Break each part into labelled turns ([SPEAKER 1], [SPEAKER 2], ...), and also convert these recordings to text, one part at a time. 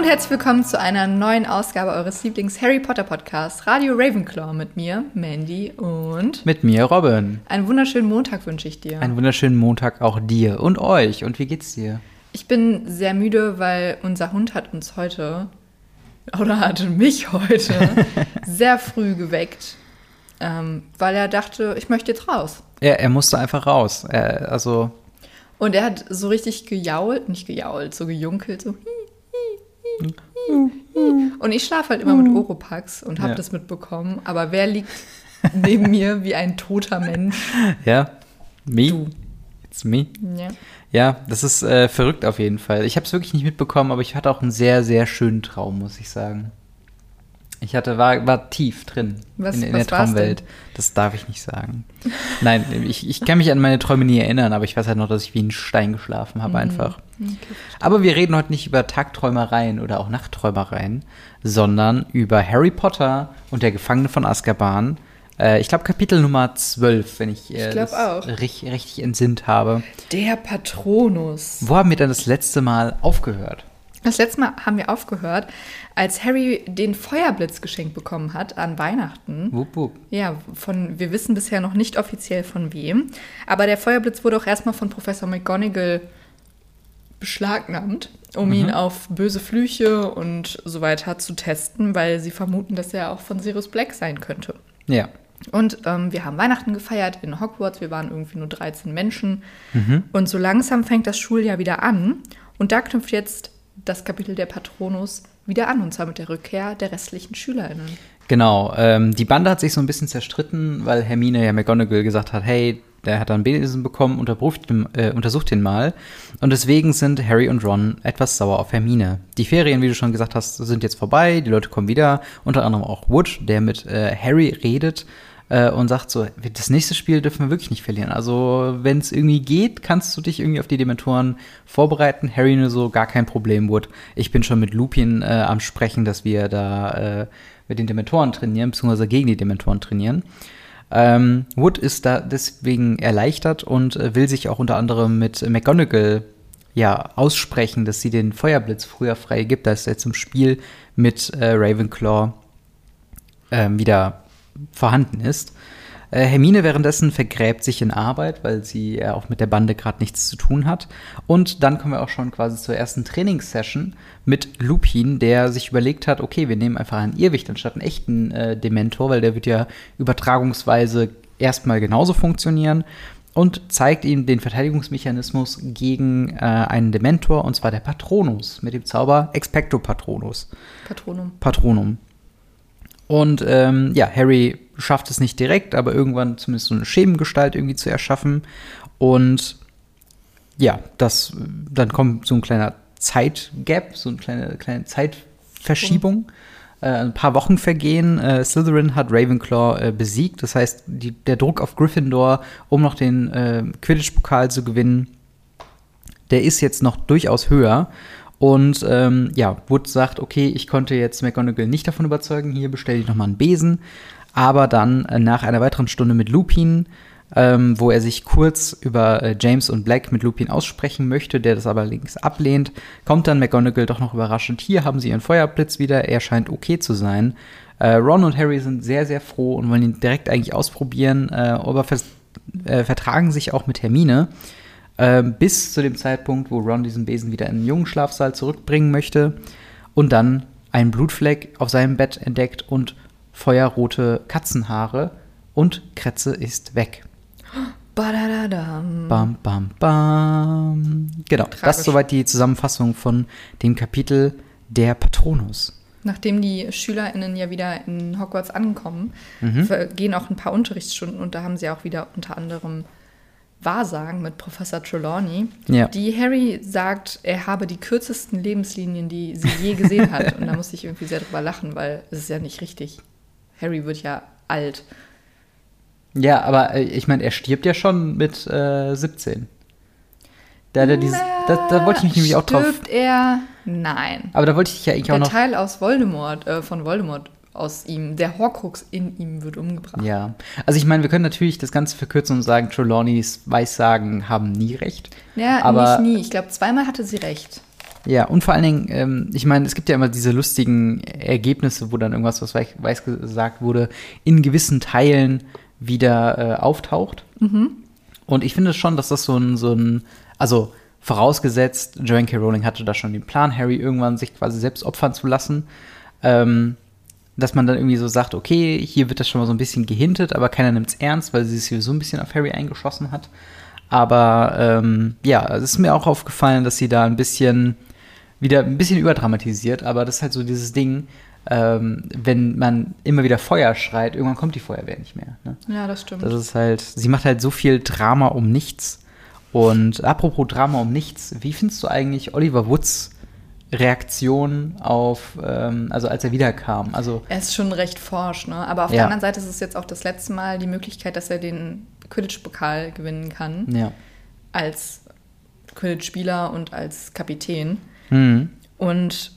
[SPEAKER 1] und herzlich willkommen zu einer neuen Ausgabe eures Lieblings-Harry Potter Podcasts, Radio Ravenclaw mit mir, Mandy und
[SPEAKER 2] Mit mir, Robin.
[SPEAKER 1] einen wunderschönen Montag wünsche ich dir.
[SPEAKER 2] Einen wunderschönen Montag auch dir und euch. Und wie geht's dir?
[SPEAKER 1] Ich bin sehr müde, weil unser Hund hat uns heute, oder hat mich heute, sehr früh geweckt, ähm, weil er dachte, ich möchte jetzt raus.
[SPEAKER 2] Er, er musste einfach raus. Er, also,
[SPEAKER 1] Und er hat so richtig gejault, nicht gejault, so gejunkelt, so. hi. Und ich schlafe halt immer mit Oropax und habe
[SPEAKER 2] Ja.
[SPEAKER 1] das mitbekommen. Aber wer liegt neben mir wie ein toter Mensch?
[SPEAKER 2] ja, me.
[SPEAKER 1] Du.
[SPEAKER 2] It's me.
[SPEAKER 1] Ja.
[SPEAKER 2] Ja, das ist äh, verrückt auf jeden Fall. Ich habe es wirklich nicht mitbekommen, aber ich hatte auch einen sehr, sehr schönen Traum, muss ich sagen. Ich hatte, war, war tief drin
[SPEAKER 1] Was-
[SPEAKER 2] in, in
[SPEAKER 1] was
[SPEAKER 2] der Traumwelt. Das darf ich nicht sagen. Nein, ich, ich kann mich an meine Träume nie erinnern, aber ich weiß halt noch, dass ich wie ein Stein geschlafen
[SPEAKER 1] Mhm.
[SPEAKER 2] habe Aber wir reden heute nicht über Tagträumereien oder auch Nachtträumereien, sondern über Harry Potter und der Gefangene von Azkaban. Äh, ich glaube Kapitel Nummer 12, wenn ich, äh,
[SPEAKER 1] Ich.
[SPEAKER 2] Richtig, richtig entsinnt habe.
[SPEAKER 1] Der Patronus.
[SPEAKER 2] Wo haben wir dann das letzte Mal aufgehört?
[SPEAKER 1] Das letzte Mal haben wir aufgehört, als Harry den Feuerblitz geschenkt bekommen hat an Weihnachten.
[SPEAKER 2] Wupp, wupp.
[SPEAKER 1] Ja, von, wir wissen bisher noch nicht offiziell von wem. Aber der Feuerblitz wurde auch erstmal von Professor McGonagall beschlagnahmt, um ihn auf böse Flüche und so weiter zu testen, weil sie vermuten, dass er auch von Sirius Black sein könnte.
[SPEAKER 2] Ja.
[SPEAKER 1] Und ähm, wir haben Weihnachten gefeiert in Hogwarts. Wir waren irgendwie nur 13 Menschen. Und so langsam fängt das Schuljahr wieder an. Und da knüpft jetzt das Kapitel der Patronus wieder an. Und zwar mit der Rückkehr der restlichen SchülerInnen.
[SPEAKER 2] Genau, ähm, die Bande hat sich so ein bisschen zerstritten, weil Hermine ja McGonagall gesagt hat, hey, der hat dann Besen bekommen, den- äh, untersucht den mal. Und deswegen sind Harry und Ron etwas sauer auf Hermine. Die Ferien, wie du schon gesagt hast, sind jetzt vorbei, die Leute kommen wieder, unter anderem auch Wood, der mit äh, Harry redet äh, und sagt so, das nächste Spiel dürfen wir wirklich nicht verlieren. Also, wenn es irgendwie geht, kannst du dich irgendwie auf die Dementoren vorbereiten. Harry nur so, gar kein Problem, Wood. Ich bin schon mit Lupin äh, am Sprechen, dass wir da äh, mit den Dementoren trainieren, beziehungsweise gegen die Dementoren trainieren. Ähm, Wood ist da deswegen erleichtert und äh, will sich auch unter anderem mit McGonagall ja aussprechen, dass sie den Feuerblitz früher freigibt, dass er zum Spiel mit äh, Ravenclaw ähm, wieder vorhanden ist. Äh, Hermine währenddessen vergräbt sich in Arbeit, weil sie ja auch mit der Bande gerade nichts zu tun hat. Und dann kommen wir auch schon quasi zur ersten Trainingssession mit Lupin, der sich überlegt hat, okay, wir nehmen einfach einen Irrwicht anstatt einen echten äh, Dementor, weil der wird ja übertragungsweise erstmal genauso funktionieren und zeigt ihm den Verteidigungsmechanismus gegen äh, einen Dementor, und zwar der Patronus, mit dem Zauber Expecto Patronus.
[SPEAKER 1] Patronum.
[SPEAKER 2] Patronum. Und ähm, ja, Harry schafft es nicht direkt, aber irgendwann zumindest so eine Schemengestalt irgendwie zu erschaffen. Und ja, das, dann kommt so ein kleiner Zeitgap, so eine kleine, kleine Zeitverschiebung. Äh, ein paar Wochen vergehen. Äh, Slytherin hat Ravenclaw äh, besiegt. Das heißt, die, der Druck auf Gryffindor, um noch den äh, Quidditch-Pokal zu gewinnen, der ist jetzt noch durchaus höher. Und ähm, ja, Wood sagt, okay, ich konnte jetzt McGonagall nicht davon überzeugen, hier bestelle ich nochmal einen Besen. Aber dann äh, nach einer weiteren Stunde mit Lupin, ähm, wo er sich kurz über äh, James und Black mit Lupin aussprechen möchte, der das aber links ablehnt, kommt dann McGonagall doch noch überraschend. Hier haben sie ihren Feuerblitz wieder, er scheint okay zu sein. Äh, Ron und Harry sind sehr, sehr froh und wollen ihn direkt eigentlich ausprobieren, äh, aber vers äh, vertragen sich auch mit Hermine. Ähm, bis zu dem Zeitpunkt, wo Ron diesen Besen wieder in den jungen Schlafsaal zurückbringen möchte und dann einen Blutfleck auf seinem Bett entdeckt und feuerrote Katzenhaare und Kretze ist weg.
[SPEAKER 1] Badadadam.
[SPEAKER 2] Bam, bam, bam. Genau, das
[SPEAKER 1] Tragisch.
[SPEAKER 2] ist soweit die Zusammenfassung von dem Kapitel der Patronus.
[SPEAKER 1] Nachdem die SchülerInnen ja wieder in Hogwarts ankommen,
[SPEAKER 2] Mhm.
[SPEAKER 1] vergehen auch ein paar Unterrichtsstunden und da haben sie auch wieder unter anderem Wahrsagen mit Professor Trelawney,
[SPEAKER 2] Ja.
[SPEAKER 1] die Harry sagt, er habe die kürzesten Lebenslinien, die sie je gesehen hat. Und da musste ich irgendwie sehr drüber lachen, weil es ist ja nicht richtig. Harry wird ja alt.
[SPEAKER 2] Ja, aber äh, ich meine, er stirbt ja schon mit äh, 17. Da, da, dieses, da, da wollte ich mich nämlich auch drauf.
[SPEAKER 1] Stirbt er? Nein.
[SPEAKER 2] Aber da wollte ich dich ja eigentlich auch
[SPEAKER 1] Der
[SPEAKER 2] noch.
[SPEAKER 1] Teil aus Voldemort, äh, von Voldemort aus ihm, der Horcrux in ihm wird umgebracht.
[SPEAKER 2] Ja, also ich meine, wir können natürlich das Ganze verkürzen und sagen, Trelawneys Weissagen haben nie recht.
[SPEAKER 1] Ja,
[SPEAKER 2] Aber-
[SPEAKER 1] nicht nie. Ich glaube, zweimal hatte sie recht.
[SPEAKER 2] Ja, und vor allen Dingen, ähm, ich meine, es gibt ja immer diese lustigen Ergebnisse, wo dann irgendwas, was weiß, gesagt wurde, in gewissen Teilen wieder äh, auftaucht. Und ich finde schon, dass das so ein, so ein, also vorausgesetzt, Joanne K. Rowling hatte da schon den Plan, Harry irgendwann sich quasi selbst opfern zu lassen, ähm, dass man dann irgendwie so sagt, okay, hier wird das schon mal so ein bisschen gehintet, aber keiner nimmt es ernst, weil sie sich sowieso ein bisschen auf Harry eingeschossen hat. Aber ähm, ja, es ist mir auch aufgefallen, dass sie da ein bisschen wieder ein bisschen überdramatisiert, aber das ist halt so dieses Ding, ähm, wenn man immer wieder Feuer schreit, irgendwann kommt die Feuerwehr nicht mehr. Ne?
[SPEAKER 1] Ja, das stimmt.
[SPEAKER 2] Das ist halt, sie macht halt so viel Drama um nichts. Und apropos Drama um nichts, wie findest du eigentlich Oliver Woods Reaktion auf, ähm, also als er wiederkam? Also,
[SPEAKER 1] Er ist schon recht forsch, ne? Aber auf
[SPEAKER 2] Ja.
[SPEAKER 1] der anderen Seite ist es jetzt auch das letzte Mal die Möglichkeit, dass er den Quidditch-Pokal gewinnen kann.
[SPEAKER 2] ja.
[SPEAKER 1] Als Quidditch-Spieler und als Kapitän.
[SPEAKER 2] Hm.
[SPEAKER 1] Und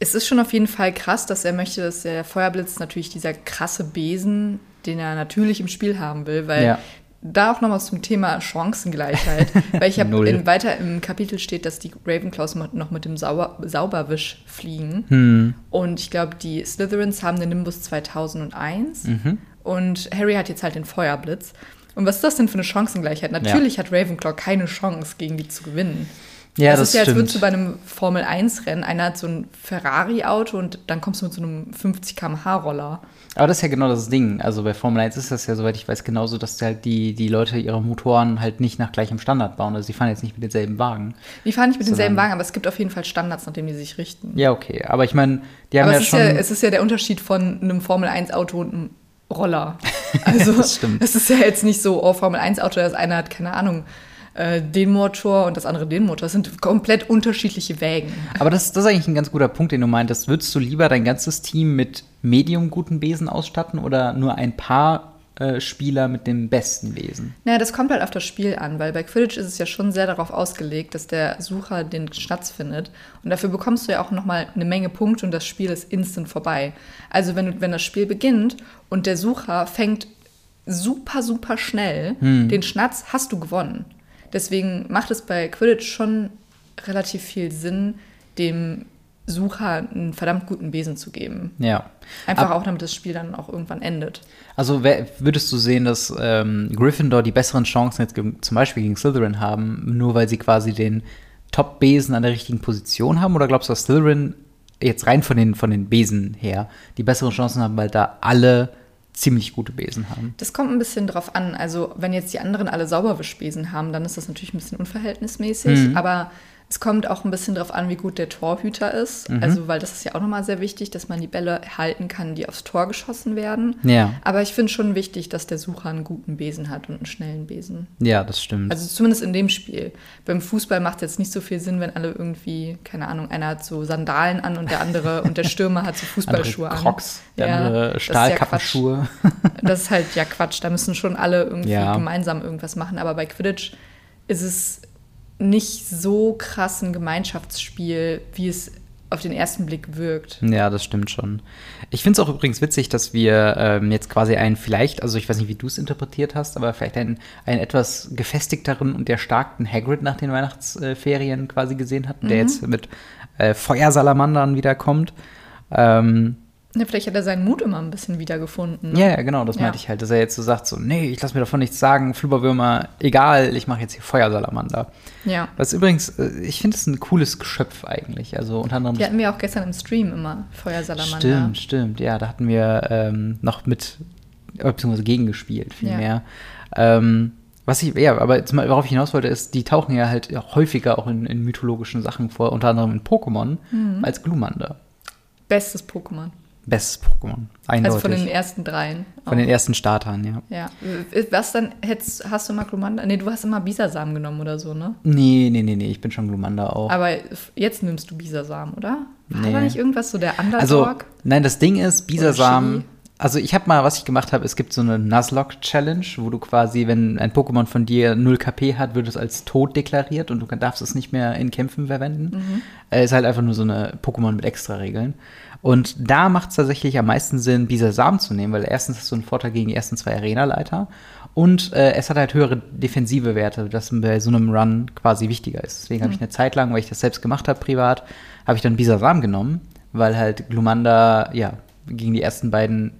[SPEAKER 1] es ist schon auf jeden Fall krass, dass er möchte, dass der Feuerblitz natürlich dieser krasse Besen, den er natürlich im Spiel haben will, weil
[SPEAKER 2] Ja.
[SPEAKER 1] da auch nochmal zum Thema Chancengleichheit, weil ich habe weiter im Kapitel steht, dass die Ravenclaws noch mit dem Sauber, Sauberwisch fliegen
[SPEAKER 2] Hm.
[SPEAKER 1] und ich glaube, die Slytherins haben den Nimbus 2001
[SPEAKER 2] Mhm.
[SPEAKER 1] und Harry hat jetzt halt den Feuerblitz. Und was ist das denn für eine Chancengleichheit? Natürlich hat Ravenclaw keine Chance, gegen die zu gewinnen.
[SPEAKER 2] Ja,
[SPEAKER 1] das,
[SPEAKER 2] das
[SPEAKER 1] ist ja, als
[SPEAKER 2] stimmt.
[SPEAKER 1] würdest du bei einem Formel-1-Rennen, einer hat so ein Ferrari-Auto und dann kommst du mit so einem 50 km/h-Roller.
[SPEAKER 2] Aber das ist ja genau das Ding. Also bei Formel 1 ist das ja, soweit ich weiß, genauso, dass halt die, die Leute ihre Motoren halt nicht nach gleichem Standard bauen. Also sie fahren jetzt nicht mit denselben Wagen.
[SPEAKER 1] Die fahren nicht mit denselben Wagen, aber es gibt auf jeden Fall Standards, nach denen die sich richten.
[SPEAKER 2] Ja, okay. Aber ich meine, die haben
[SPEAKER 1] aber
[SPEAKER 2] ja
[SPEAKER 1] es, ist
[SPEAKER 2] schon.
[SPEAKER 1] ja, es ist ja der Unterschied von einem Formel-1-Auto und einem Roller. Also
[SPEAKER 2] Das stimmt.
[SPEAKER 1] es ist ja jetzt nicht so, oh, Formel-1-Auto, das eine hat, keine Ahnung, äh, den Motor und das andere den Motor. Das sind komplett unterschiedliche Wägen.
[SPEAKER 2] Aber das, das ist eigentlich ein ganz guter Punkt, den du meintest. Würdest du lieber dein ganzes Team mit medium guten Besen ausstatten oder nur ein paar äh, Spieler mit dem besten Besen?
[SPEAKER 1] Naja, das kommt halt auf das Spiel an, weil bei Quidditch ist es ja schon sehr darauf ausgelegt, dass der Sucher den Schnatz findet. Und dafür bekommst du ja auch nochmal eine Menge Punkte und das Spiel ist instant vorbei. Also wenn, du, wenn das Spiel beginnt und der Sucher fängt super, super schnell den Schnatz, hast du gewonnen. Deswegen macht es bei Quidditch schon relativ viel Sinn, dem Sucher einen verdammt guten Besen zu geben.
[SPEAKER 2] Ja.
[SPEAKER 1] Einfach
[SPEAKER 2] Ab-
[SPEAKER 1] auch, damit das Spiel dann auch irgendwann endet.
[SPEAKER 2] Also wer, würdest du sehen, dass ähm, Gryffindor die besseren Chancen jetzt zum Beispiel gegen Slytherin haben, nur weil sie quasi den Top-Besen an der richtigen Position haben? Oder glaubst du, dass Slytherin jetzt rein von den, von den Besen her die besseren Chancen haben, weil da alle ziemlich gute Besen haben?
[SPEAKER 1] Das kommt ein bisschen drauf an. Also, wenn jetzt die anderen alle Sauberwischbesen haben, dann ist das natürlich ein bisschen unverhältnismäßig.
[SPEAKER 2] Mhm.
[SPEAKER 1] Aber es kommt auch ein bisschen drauf an, wie gut der Torhüter ist.
[SPEAKER 2] Mhm.
[SPEAKER 1] Also, weil das ist ja auch nochmal sehr wichtig, dass man die Bälle halten kann, die aufs Tor geschossen werden.
[SPEAKER 2] Ja.
[SPEAKER 1] Aber ich finde schon wichtig, dass der Sucher einen guten Besen hat und einen schnellen Besen.
[SPEAKER 2] Ja, das stimmt.
[SPEAKER 1] Also zumindest in dem Spiel. Beim Fußball macht es jetzt nicht so viel Sinn, wenn alle irgendwie, keine Ahnung, einer hat so Sandalen an und der andere und der Stürmer hat so Fußballschuhe
[SPEAKER 2] andere
[SPEAKER 1] an.
[SPEAKER 2] Crocs, der
[SPEAKER 1] Ja,
[SPEAKER 2] andere
[SPEAKER 1] das ist ja.
[SPEAKER 2] Stahlkappenschuhe.
[SPEAKER 1] Das ist halt ja Quatsch. Da müssen schon alle irgendwie
[SPEAKER 2] Ja.
[SPEAKER 1] gemeinsam irgendwas machen. Aber bei Quidditch ist es nicht so krass ein Gemeinschaftsspiel, wie es auf den ersten Blick wirkt.
[SPEAKER 2] Ja, das stimmt schon. Ich finde es auch übrigens witzig, dass wir ähm, jetzt quasi einen vielleicht, also ich weiß nicht, wie du es interpretiert hast, aber vielleicht einen, einen etwas gefestigteren und erstarkten Hagrid nach den Weihnachtsferien quasi gesehen hatten, der jetzt mit äh, Feuersalamandern wiederkommt. Ähm,
[SPEAKER 1] Ja, vielleicht hat er seinen Mut immer ein bisschen wiedergefunden.
[SPEAKER 2] ja, ja, genau, das
[SPEAKER 1] Ja.
[SPEAKER 2] meinte ich halt, dass er jetzt so sagt, so, nee, ich lasse mir davon nichts sagen, Flubberwürmer, egal, ich mache jetzt hier Feuersalamander.
[SPEAKER 1] ja.
[SPEAKER 2] Was übrigens, äh, ich finde es ein cooles Geschöpf eigentlich, also unter anderem
[SPEAKER 1] Die hatten wir auch gestern im Stream immer, Feuersalamander.
[SPEAKER 2] Stimmt, stimmt. Ja, da hatten wir ähm, noch mit, beziehungsweise gegengespielt, vielmehr. Ähm, was ich, ja, aber zum, worauf ich hinaus wollte, ist, die tauchen ja halt häufiger auch in, in mythologischen Sachen vor, unter anderem in Pokémon,
[SPEAKER 1] Mhm.
[SPEAKER 2] als Glumanda.
[SPEAKER 1] Bestes Pokémon.
[SPEAKER 2] Bestes Pokémon. Eindeutig.
[SPEAKER 1] Also von den ersten dreien.
[SPEAKER 2] Von den
[SPEAKER 1] auch.
[SPEAKER 2] ersten Startern, ja.
[SPEAKER 1] Ja. Was dann hättest, hast du immer Glumanda? Nee, du hast immer Bisasam genommen oder so, ne?
[SPEAKER 2] Nee, nee, nee, nee, ich bin schon Glumanda auch.
[SPEAKER 1] Aber jetzt nimmst du Bisasam, oder? War
[SPEAKER 2] Nee.
[SPEAKER 1] da nicht irgendwas so der Underdog?
[SPEAKER 2] Also, nein, das Ding ist. Bisasam. Also, ich habe mal, was ich gemacht habe, es gibt so eine Nuzlocke-Challenge, wo du quasi, wenn ein Pokémon von dir 0 KP hat, wird es als tot deklariert und du darfst es nicht mehr in Kämpfen verwenden.
[SPEAKER 1] Mhm.
[SPEAKER 2] Äh, ist halt einfach nur so eine Pokémon mit Extra-Regeln. Und da macht es tatsächlich am meisten Sinn, Bisasam zu nehmen, weil erstens hast du einen Vorteil gegen die ersten zwei Arena-Leiter und äh, es hat halt höhere defensive Werte, das bei so einem Run quasi wichtiger ist. Deswegen habe ich eine Zeit lang, weil ich das selbst gemacht habe privat, habe ich dann Bisasam genommen, weil halt Glumanda, ja, gegen die ersten beiden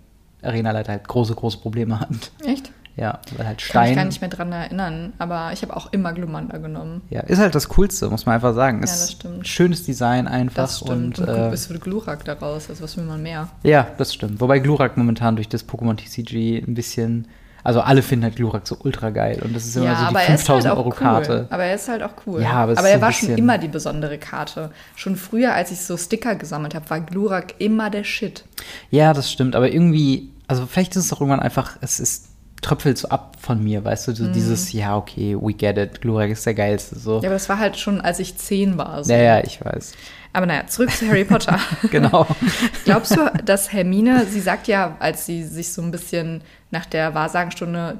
[SPEAKER 2] Arena-Leiter halt große, große Probleme hat.
[SPEAKER 1] Echt?
[SPEAKER 2] Ja, weil halt
[SPEAKER 1] Kann
[SPEAKER 2] Stein.
[SPEAKER 1] mich gar nicht mehr dran erinnern, aber ich habe auch immer Glumanda genommen.
[SPEAKER 2] Ja, ist halt das Coolste, muss man einfach sagen.
[SPEAKER 1] Ja,
[SPEAKER 2] Ist
[SPEAKER 1] das stimmt.
[SPEAKER 2] Schönes Design einfach
[SPEAKER 1] Das stimmt.
[SPEAKER 2] und,
[SPEAKER 1] Und,
[SPEAKER 2] äh,
[SPEAKER 1] bist du Glurak daraus, also was will man mehr?
[SPEAKER 2] ja, das stimmt. Wobei Glurak momentan durch das Pokémon TCG ein bisschen, also alle finden halt Glurak so ultra geil und das ist immer so die 5000 Euro Karte.
[SPEAKER 1] Cool. Aber er ist halt auch cool.
[SPEAKER 2] Ja, aber es
[SPEAKER 1] aber er
[SPEAKER 2] so
[SPEAKER 1] war schon immer die besondere Karte. Schon früher, als ich so Sticker gesammelt habe, war Glurak immer der Shit.
[SPEAKER 2] Ja, das stimmt, aber irgendwie, also vielleicht ist es auch irgendwann einfach, es ist tröpfelt so ab von mir, weißt du,
[SPEAKER 1] Mhm.
[SPEAKER 2] so dieses, ja, okay, we get it, Glurak ist der geilste, so.
[SPEAKER 1] Ja, aber das war halt schon, als ich zehn war. So.
[SPEAKER 2] Ja, ja, ich weiß.
[SPEAKER 1] Aber naja, zurück zu Harry Potter.
[SPEAKER 2] Genau.
[SPEAKER 1] Glaubst du, dass Hermine, sie sagt ja, als sie sich so ein bisschen nach der Wahrsagenstunde,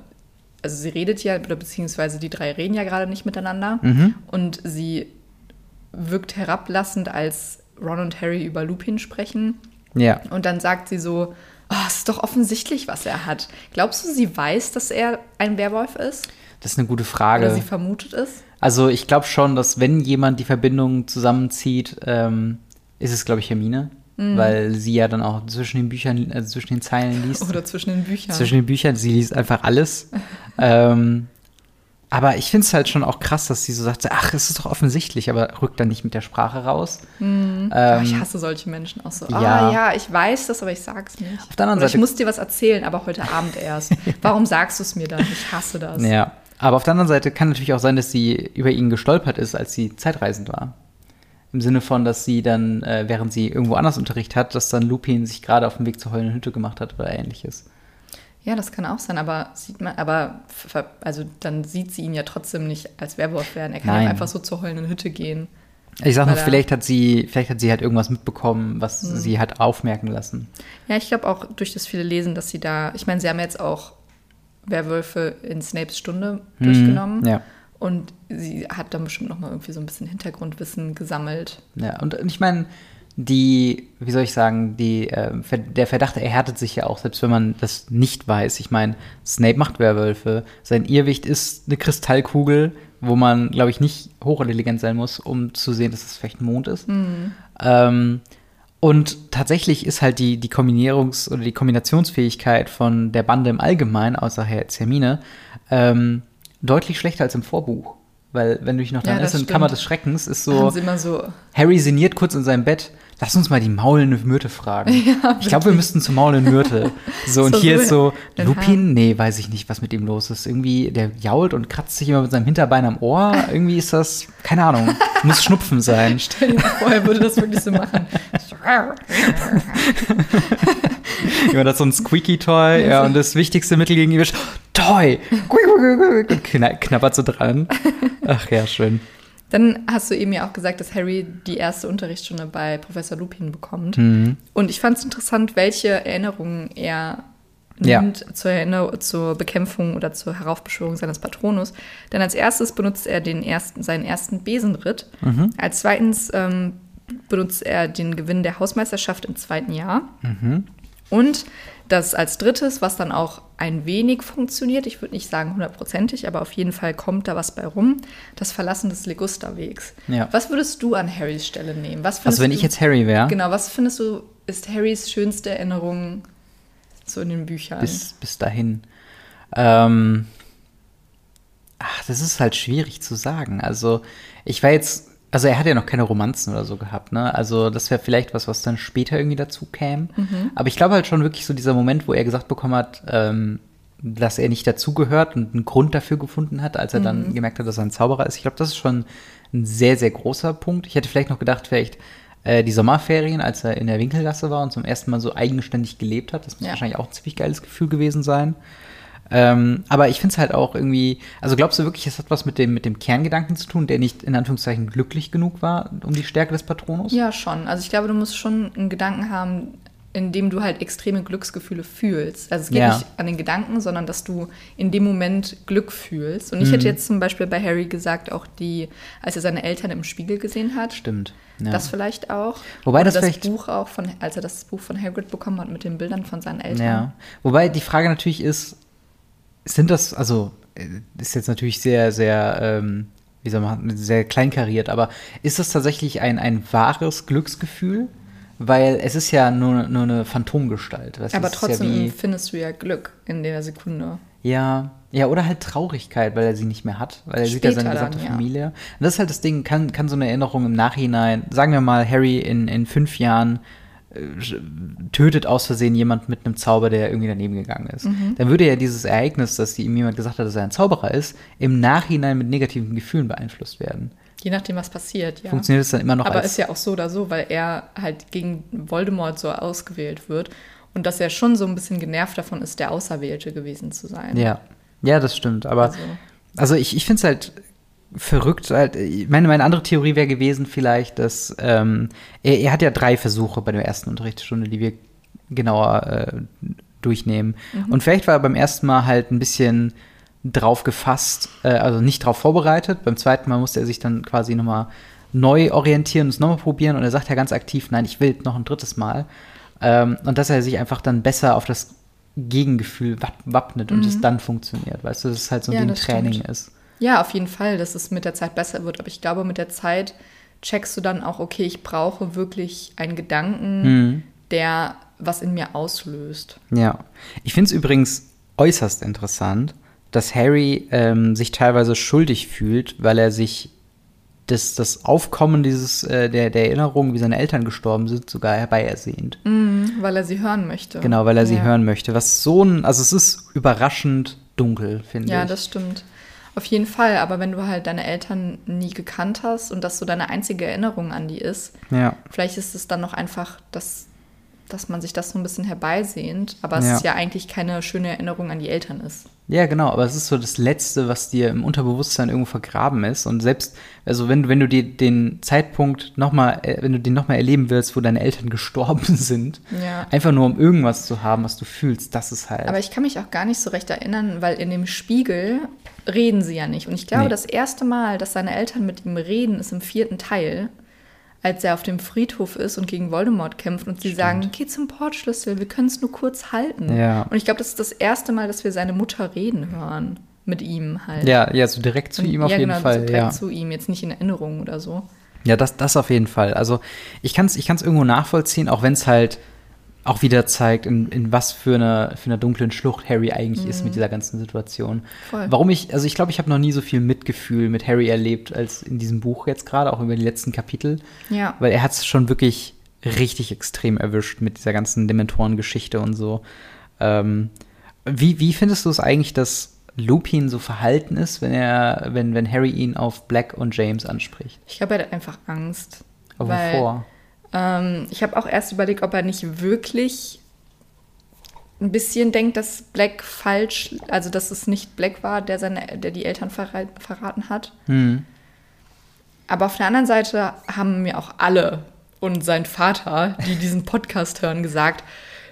[SPEAKER 1] also sie redet ja, oder beziehungsweise die drei reden ja gerade nicht miteinander
[SPEAKER 2] Mhm.
[SPEAKER 1] und sie wirkt herablassend, als Ron und Harry über Lupin sprechen.
[SPEAKER 2] Ja.
[SPEAKER 1] Und dann sagt sie so, oh, es ist doch offensichtlich, was er hat. Glaubst du, sie weiß, dass er ein Werwolf ist?
[SPEAKER 2] Das ist eine gute Frage.
[SPEAKER 1] Oder sie vermutet es?
[SPEAKER 2] Also ich glaube schon, dass wenn jemand die Verbindung zusammenzieht, ähm, ist es, glaube ich, Hermine.
[SPEAKER 1] Mhm.
[SPEAKER 2] Weil sie ja dann auch zwischen den Büchern, also zwischen den Zeilen liest.
[SPEAKER 1] Oder zwischen den Büchern?
[SPEAKER 2] Zwischen den Büchern, sie liest einfach alles. ähm, aber ich finde es halt schon auch krass, dass sie so sagt, ach, es ist doch offensichtlich, aber rückt dann nicht mit der Sprache raus.
[SPEAKER 1] Oh,
[SPEAKER 2] Ähm,
[SPEAKER 1] ich hasse solche Menschen auch so.
[SPEAKER 2] ja.
[SPEAKER 1] Ah ja, ich weiß das, aber ich sag's nicht.
[SPEAKER 2] Auf der anderen
[SPEAKER 1] Oder
[SPEAKER 2] Seite-
[SPEAKER 1] ich muss dir was erzählen, aber heute Abend erst. Warum sagst du es mir dann? Ich hasse das.
[SPEAKER 2] Ja. Aber auf der anderen Seite kann natürlich auch sein, dass sie über ihn gestolpert ist, als sie zeitreisend war. Im Sinne von, dass sie dann, äh, während sie irgendwo anders Unterricht hat, dass dann Lupin sich gerade auf dem Weg zur heulenden Hütte gemacht hat oder ähnliches.
[SPEAKER 1] Ja, das kann auch sein, aber sieht man, aber also dann sieht sie ihn ja trotzdem nicht als Werwolf werden. Er kann
[SPEAKER 2] Nein.
[SPEAKER 1] einfach so zur heulenden Hütte gehen.
[SPEAKER 2] Ich sag nur, vielleicht hat sie, vielleicht hat sie halt irgendwas mitbekommen, was
[SPEAKER 1] Hm.
[SPEAKER 2] sie hat aufmerken lassen.
[SPEAKER 1] Ja, ich glaube auch durch das viele Lesen, dass sie da, ich meine, sie haben jetzt auch Werwölfe in Snapes Stunde durchgenommen.
[SPEAKER 2] Hm, Ja.
[SPEAKER 1] Und sie hat dann bestimmt noch mal irgendwie so ein bisschen Hintergrundwissen gesammelt.
[SPEAKER 2] Ja, und ich meine, die, wie soll ich sagen, die, äh, der Verdacht erhärtet sich ja auch, selbst wenn man das nicht weiß. Ich meine, Snape macht Werwölfe. Sein Irrwicht ist eine Kristallkugel, wo man, glaube ich, nicht hochintelligent sein muss, um zu sehen, dass es vielleicht ein Mond ist. Ähm, und tatsächlich ist halt die, die Kombinierungs- oder die Kombinationsfähigkeit von der Bande im Allgemeinen, außer Herr Hermine, ähm, deutlich schlechter als im Vorbuch. Weil, wenn du dich noch
[SPEAKER 1] Ja,
[SPEAKER 2] dran
[SPEAKER 1] das
[SPEAKER 2] erinnerst, in. Kammer des Schreckens ist
[SPEAKER 1] So.
[SPEAKER 2] so, Harry sinniert kurz in seinem Bett. Lass uns mal die maulende Myrte fragen. ich glaube, wir müssten zur maulenden Myrte. So, und
[SPEAKER 1] So,
[SPEAKER 2] hier ist so, Lupin, nee, weiß ich nicht, was mit ihm los ist. Irgendwie, der jault und kratzt sich immer mit seinem Hinterbein am Ohr. Irgendwie ist das, keine Ahnung, muss Schnupfen sein.
[SPEAKER 1] stell dir mal vor, er würde das wirklich so machen.
[SPEAKER 2] Jemand hat so ein Squeaky-Toy, ja, und das wichtigste Mittel gegen ihn ist Toy! Und kna knabbert so dran. Ach ja, schön.
[SPEAKER 1] Dann hast du eben ja auch gesagt, dass Harry die erste Unterrichtsstunde bei Professor Lupin bekommt.
[SPEAKER 2] Mhm.
[SPEAKER 1] Und ich fand es interessant, welche Erinnerungen er
[SPEAKER 2] Ja.
[SPEAKER 1] nimmt zur, Erinner zur Bekämpfung oder zur Heraufbeschwörung seines Patronus. Denn als erstes benutzt er den ersten, seinen ersten Besenritt.
[SPEAKER 2] Mhm.
[SPEAKER 1] Als zweitens ähm, benutzt er den Gewinn der Hausmeisterschaft im zweiten Jahr.
[SPEAKER 2] Mhm.
[SPEAKER 1] Und das als drittes, was dann auch ein wenig funktioniert, ich würde nicht sagen hundertprozentig, aber auf jeden Fall kommt da was bei rum, das Verlassen des Legusterwegs.
[SPEAKER 2] Ja.
[SPEAKER 1] Was würdest du an Harrys Stelle nehmen? Was
[SPEAKER 2] Also wenn
[SPEAKER 1] du,
[SPEAKER 2] ich jetzt Harry wäre,
[SPEAKER 1] Genau, was findest du, ist Harrys schönste Erinnerung so in den Büchern?
[SPEAKER 2] bis, bis dahin. Ähm, ach, das ist halt schwierig zu sagen. Also, ich war jetzt, also er hat ja noch keine Romanzen oder so gehabt, ne? Also, das wäre vielleicht was, was dann später irgendwie dazu käme. Aber ich glaube halt schon wirklich so dieser Moment, wo er gesagt bekommen hat, ähm, dass er nicht dazugehört und einen Grund dafür gefunden hat, als er dann gemerkt hat, dass er ein Zauberer ist. Ich glaube, das ist schon ein sehr, sehr großer Punkt. Ich hätte vielleicht noch gedacht, vielleicht äh, die Sommerferien, als er in der Winkelgasse war und zum ersten Mal so eigenständig gelebt hat. Das muss
[SPEAKER 1] Ja.
[SPEAKER 2] wahrscheinlich auch ein ziemlich geiles Gefühl gewesen sein. Ähm, aber ich finde es halt auch irgendwie, also glaubst du wirklich, es hat was mit dem, mit dem Kerngedanken zu tun, der nicht in Anführungszeichen glücklich genug war um die Stärke des Patronus?
[SPEAKER 1] Ja, schon. Also ich glaube, du musst schon einen Gedanken haben, indem du halt extreme Glücksgefühle fühlst. Also es geht
[SPEAKER 2] Ja.
[SPEAKER 1] nicht an den Gedanken, sondern dass du in dem Moment Glück fühlst. Und ich
[SPEAKER 2] Mhm.
[SPEAKER 1] hätte jetzt zum Beispiel bei Harry gesagt, auch die, als er seine Eltern im Spiegel gesehen hat,
[SPEAKER 2] Stimmt. Ja.
[SPEAKER 1] das vielleicht auch.
[SPEAKER 2] Wobei
[SPEAKER 1] Oder
[SPEAKER 2] das vielleicht-
[SPEAKER 1] Buch auch von, als er das Buch von Hagrid bekommen hat mit den Bildern von seinen Eltern.
[SPEAKER 2] Ja. Wobei die Frage natürlich ist, sind das, also äh, ist jetzt natürlich sehr, sehr, ähm, wie soll man, sehr kleinkariert, aber ist das tatsächlich ein, ein wahres Glücksgefühl? Weil es ist ja nur, nur eine Phantomgestalt. du,
[SPEAKER 1] Aber
[SPEAKER 2] ist ja
[SPEAKER 1] trotzdem
[SPEAKER 2] wie-
[SPEAKER 1] findest du ja Glück in der Sekunde.
[SPEAKER 2] Ja, ja, oder halt Traurigkeit, weil er sie nicht mehr hat, weil er sieht ja seine
[SPEAKER 1] Später dann,
[SPEAKER 2] gesamte
[SPEAKER 1] ja.
[SPEAKER 2] Familie. Und das ist halt das Ding, kann, kann so eine Erinnerung im Nachhinein, sagen wir mal, Harry in, in fünf Jahren tötet aus Versehen jemand mit einem Zauber, der irgendwie daneben gegangen ist.
[SPEAKER 1] Mhm.
[SPEAKER 2] Dann würde ja dieses Ereignis, dass ihm jemand gesagt hat, dass er ein Zauberer ist, im Nachhinein mit negativen Gefühlen beeinflusst werden.
[SPEAKER 1] Je nachdem, was passiert, ja.
[SPEAKER 2] Funktioniert es dann immer noch
[SPEAKER 1] Aber ist ja auch so oder so, weil er halt gegen Voldemort so ausgewählt wird. Und dass er schon so ein bisschen genervt davon ist, der Auserwählte gewesen zu sein.
[SPEAKER 2] Ja, ja, das stimmt. Aber
[SPEAKER 1] Also,
[SPEAKER 2] Also ich, ich finde es halt verrückt. Halt, ich meine, meine andere Theorie wäre gewesen vielleicht, dass ähm, er, er hat ja drei Versuche bei der ersten Unterrichtsstunde, die wir genauer äh, durchnehmen. Und vielleicht war er beim ersten Mal halt ein bisschen drauf gefasst, äh, also nicht drauf vorbereitet. Beim zweiten Mal musste er sich dann quasi nochmal neu orientieren und es nochmal probieren. Und er sagt ja ganz aktiv, nein, ich will noch ein drittes Mal. Ähm, und dass er sich einfach dann besser auf das Gegengefühl wapp- wappnet und es dann funktioniert. Weißt du, dass es halt so
[SPEAKER 1] Ja,
[SPEAKER 2] ein
[SPEAKER 1] das
[SPEAKER 2] Training
[SPEAKER 1] stimmt.
[SPEAKER 2] ist.
[SPEAKER 1] Ja, auf jeden Fall, dass es mit der Zeit besser wird. Aber ich glaube, mit der Zeit checkst du dann auch, okay, ich brauche wirklich einen Gedanken,
[SPEAKER 2] Mhm.
[SPEAKER 1] der was in mir auslöst.
[SPEAKER 2] Ja. Ich finde es übrigens äußerst interessant, dass Harry ähm, sich teilweise schuldig fühlt, weil er sich das, das Aufkommen dieses, äh, der, der Erinnerung, wie seine Eltern gestorben sind, sogar herbeiersehnt.
[SPEAKER 1] Mhm, weil er sie hören möchte.
[SPEAKER 2] Genau, weil er sie
[SPEAKER 1] Ja.
[SPEAKER 2] hören möchte. Was so ein, also es ist überraschend dunkel, finde
[SPEAKER 1] Ja,
[SPEAKER 2] ich.
[SPEAKER 1] das stimmt. Auf jeden Fall, aber wenn du halt deine Eltern nie gekannt hast und das so deine einzige Erinnerung an die ist,
[SPEAKER 2] ja.
[SPEAKER 1] vielleicht ist es dann noch einfach, dass, dass man sich das so ein bisschen herbeisehnt, aber es
[SPEAKER 2] Ja.
[SPEAKER 1] ist ja eigentlich keine schöne Erinnerung an die Eltern ist.
[SPEAKER 2] Ja, genau, aber es ist so das Letzte, was dir im Unterbewusstsein irgendwo vergraben ist. Und selbst, also wenn, du- wenn du dir den Zeitpunkt nochmal, wenn du den nochmal erleben willst, wo deine Eltern gestorben sind,
[SPEAKER 1] Ja.
[SPEAKER 2] einfach nur um irgendwas zu haben, was du fühlst, das ist halt.
[SPEAKER 1] Aber ich kann mich auch gar nicht so recht erinnern, weil in dem Spiegel reden sie ja nicht. Und ich glaube,
[SPEAKER 2] Nee.
[SPEAKER 1] das erste Mal, dass seine Eltern mit ihm reden, ist im vierten Teil, als er auf dem Friedhof ist und gegen Voldemort kämpft und sie sagen, geh zum Portschlüssel, wir können es nur kurz halten.
[SPEAKER 2] Ja.
[SPEAKER 1] Und ich glaube, das ist das erste Mal, dass wir seine Mutter reden hören. Mit ihm halt.
[SPEAKER 2] ja, ja, so direkt zu
[SPEAKER 1] Und-
[SPEAKER 2] ihm auf
[SPEAKER 1] ja,
[SPEAKER 2] jeden
[SPEAKER 1] genau,
[SPEAKER 2] Fall.
[SPEAKER 1] So direkt
[SPEAKER 2] Ja.
[SPEAKER 1] zu ihm, jetzt nicht in Erinnerung oder so.
[SPEAKER 2] ja, das, das auf jeden Fall. Also ich kann es ich kann's irgendwo nachvollziehen, auch wenn es halt auch wieder zeigt, in, in was für eine, für eine dunklen Schlucht Harry eigentlich ist mit dieser ganzen Situation.
[SPEAKER 1] Mhm. Voll.
[SPEAKER 2] Warum ich, also ich glaube, ich habe noch nie so viel Mitgefühl mit Harry erlebt als in diesem Buch jetzt gerade, auch über die letzten Kapitel.
[SPEAKER 1] Ja.
[SPEAKER 2] Weil er hat es schon wirklich richtig extrem erwischt mit dieser ganzen Dementoren-Geschichte und so. Ähm, wie, wie findest du es eigentlich, dass Lupin so verhalten ist, wenn er, wenn, wenn Harry ihn auf Black und James anspricht?
[SPEAKER 1] Ich glaube, er hat einfach Angst.
[SPEAKER 2] Aber wovor?
[SPEAKER 1] Ähm, ich habe auch erst überlegt, ob er nicht wirklich ein bisschen denkt, dass Black falsch, also dass es nicht Black war, der, seine, der die Eltern verra verraten hat.
[SPEAKER 2] Hm.
[SPEAKER 1] Aber auf der anderen Seite haben mir auch alle und sein Vater, die diesen Podcast hören, gesagt,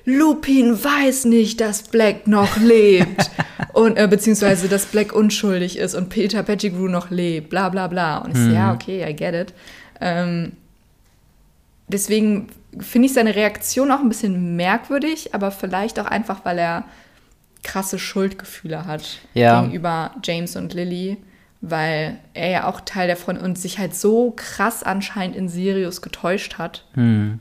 [SPEAKER 1] Lupin weiß nicht, dass Black noch lebt. und äh, beziehungsweise, dass Black unschuldig ist und Peter Pettigrew noch lebt, bla bla bla. Und ich so, ja, okay, I get it. Ähm, deswegen finde ich seine Reaktion auch ein bisschen merkwürdig, aber vielleicht auch einfach, weil er krasse Schuldgefühle hat
[SPEAKER 2] Ja.
[SPEAKER 1] gegenüber James und Lily, weil er ja auch Teil davon und sich halt so krass anscheinend in Sirius getäuscht hat.
[SPEAKER 2] Hm.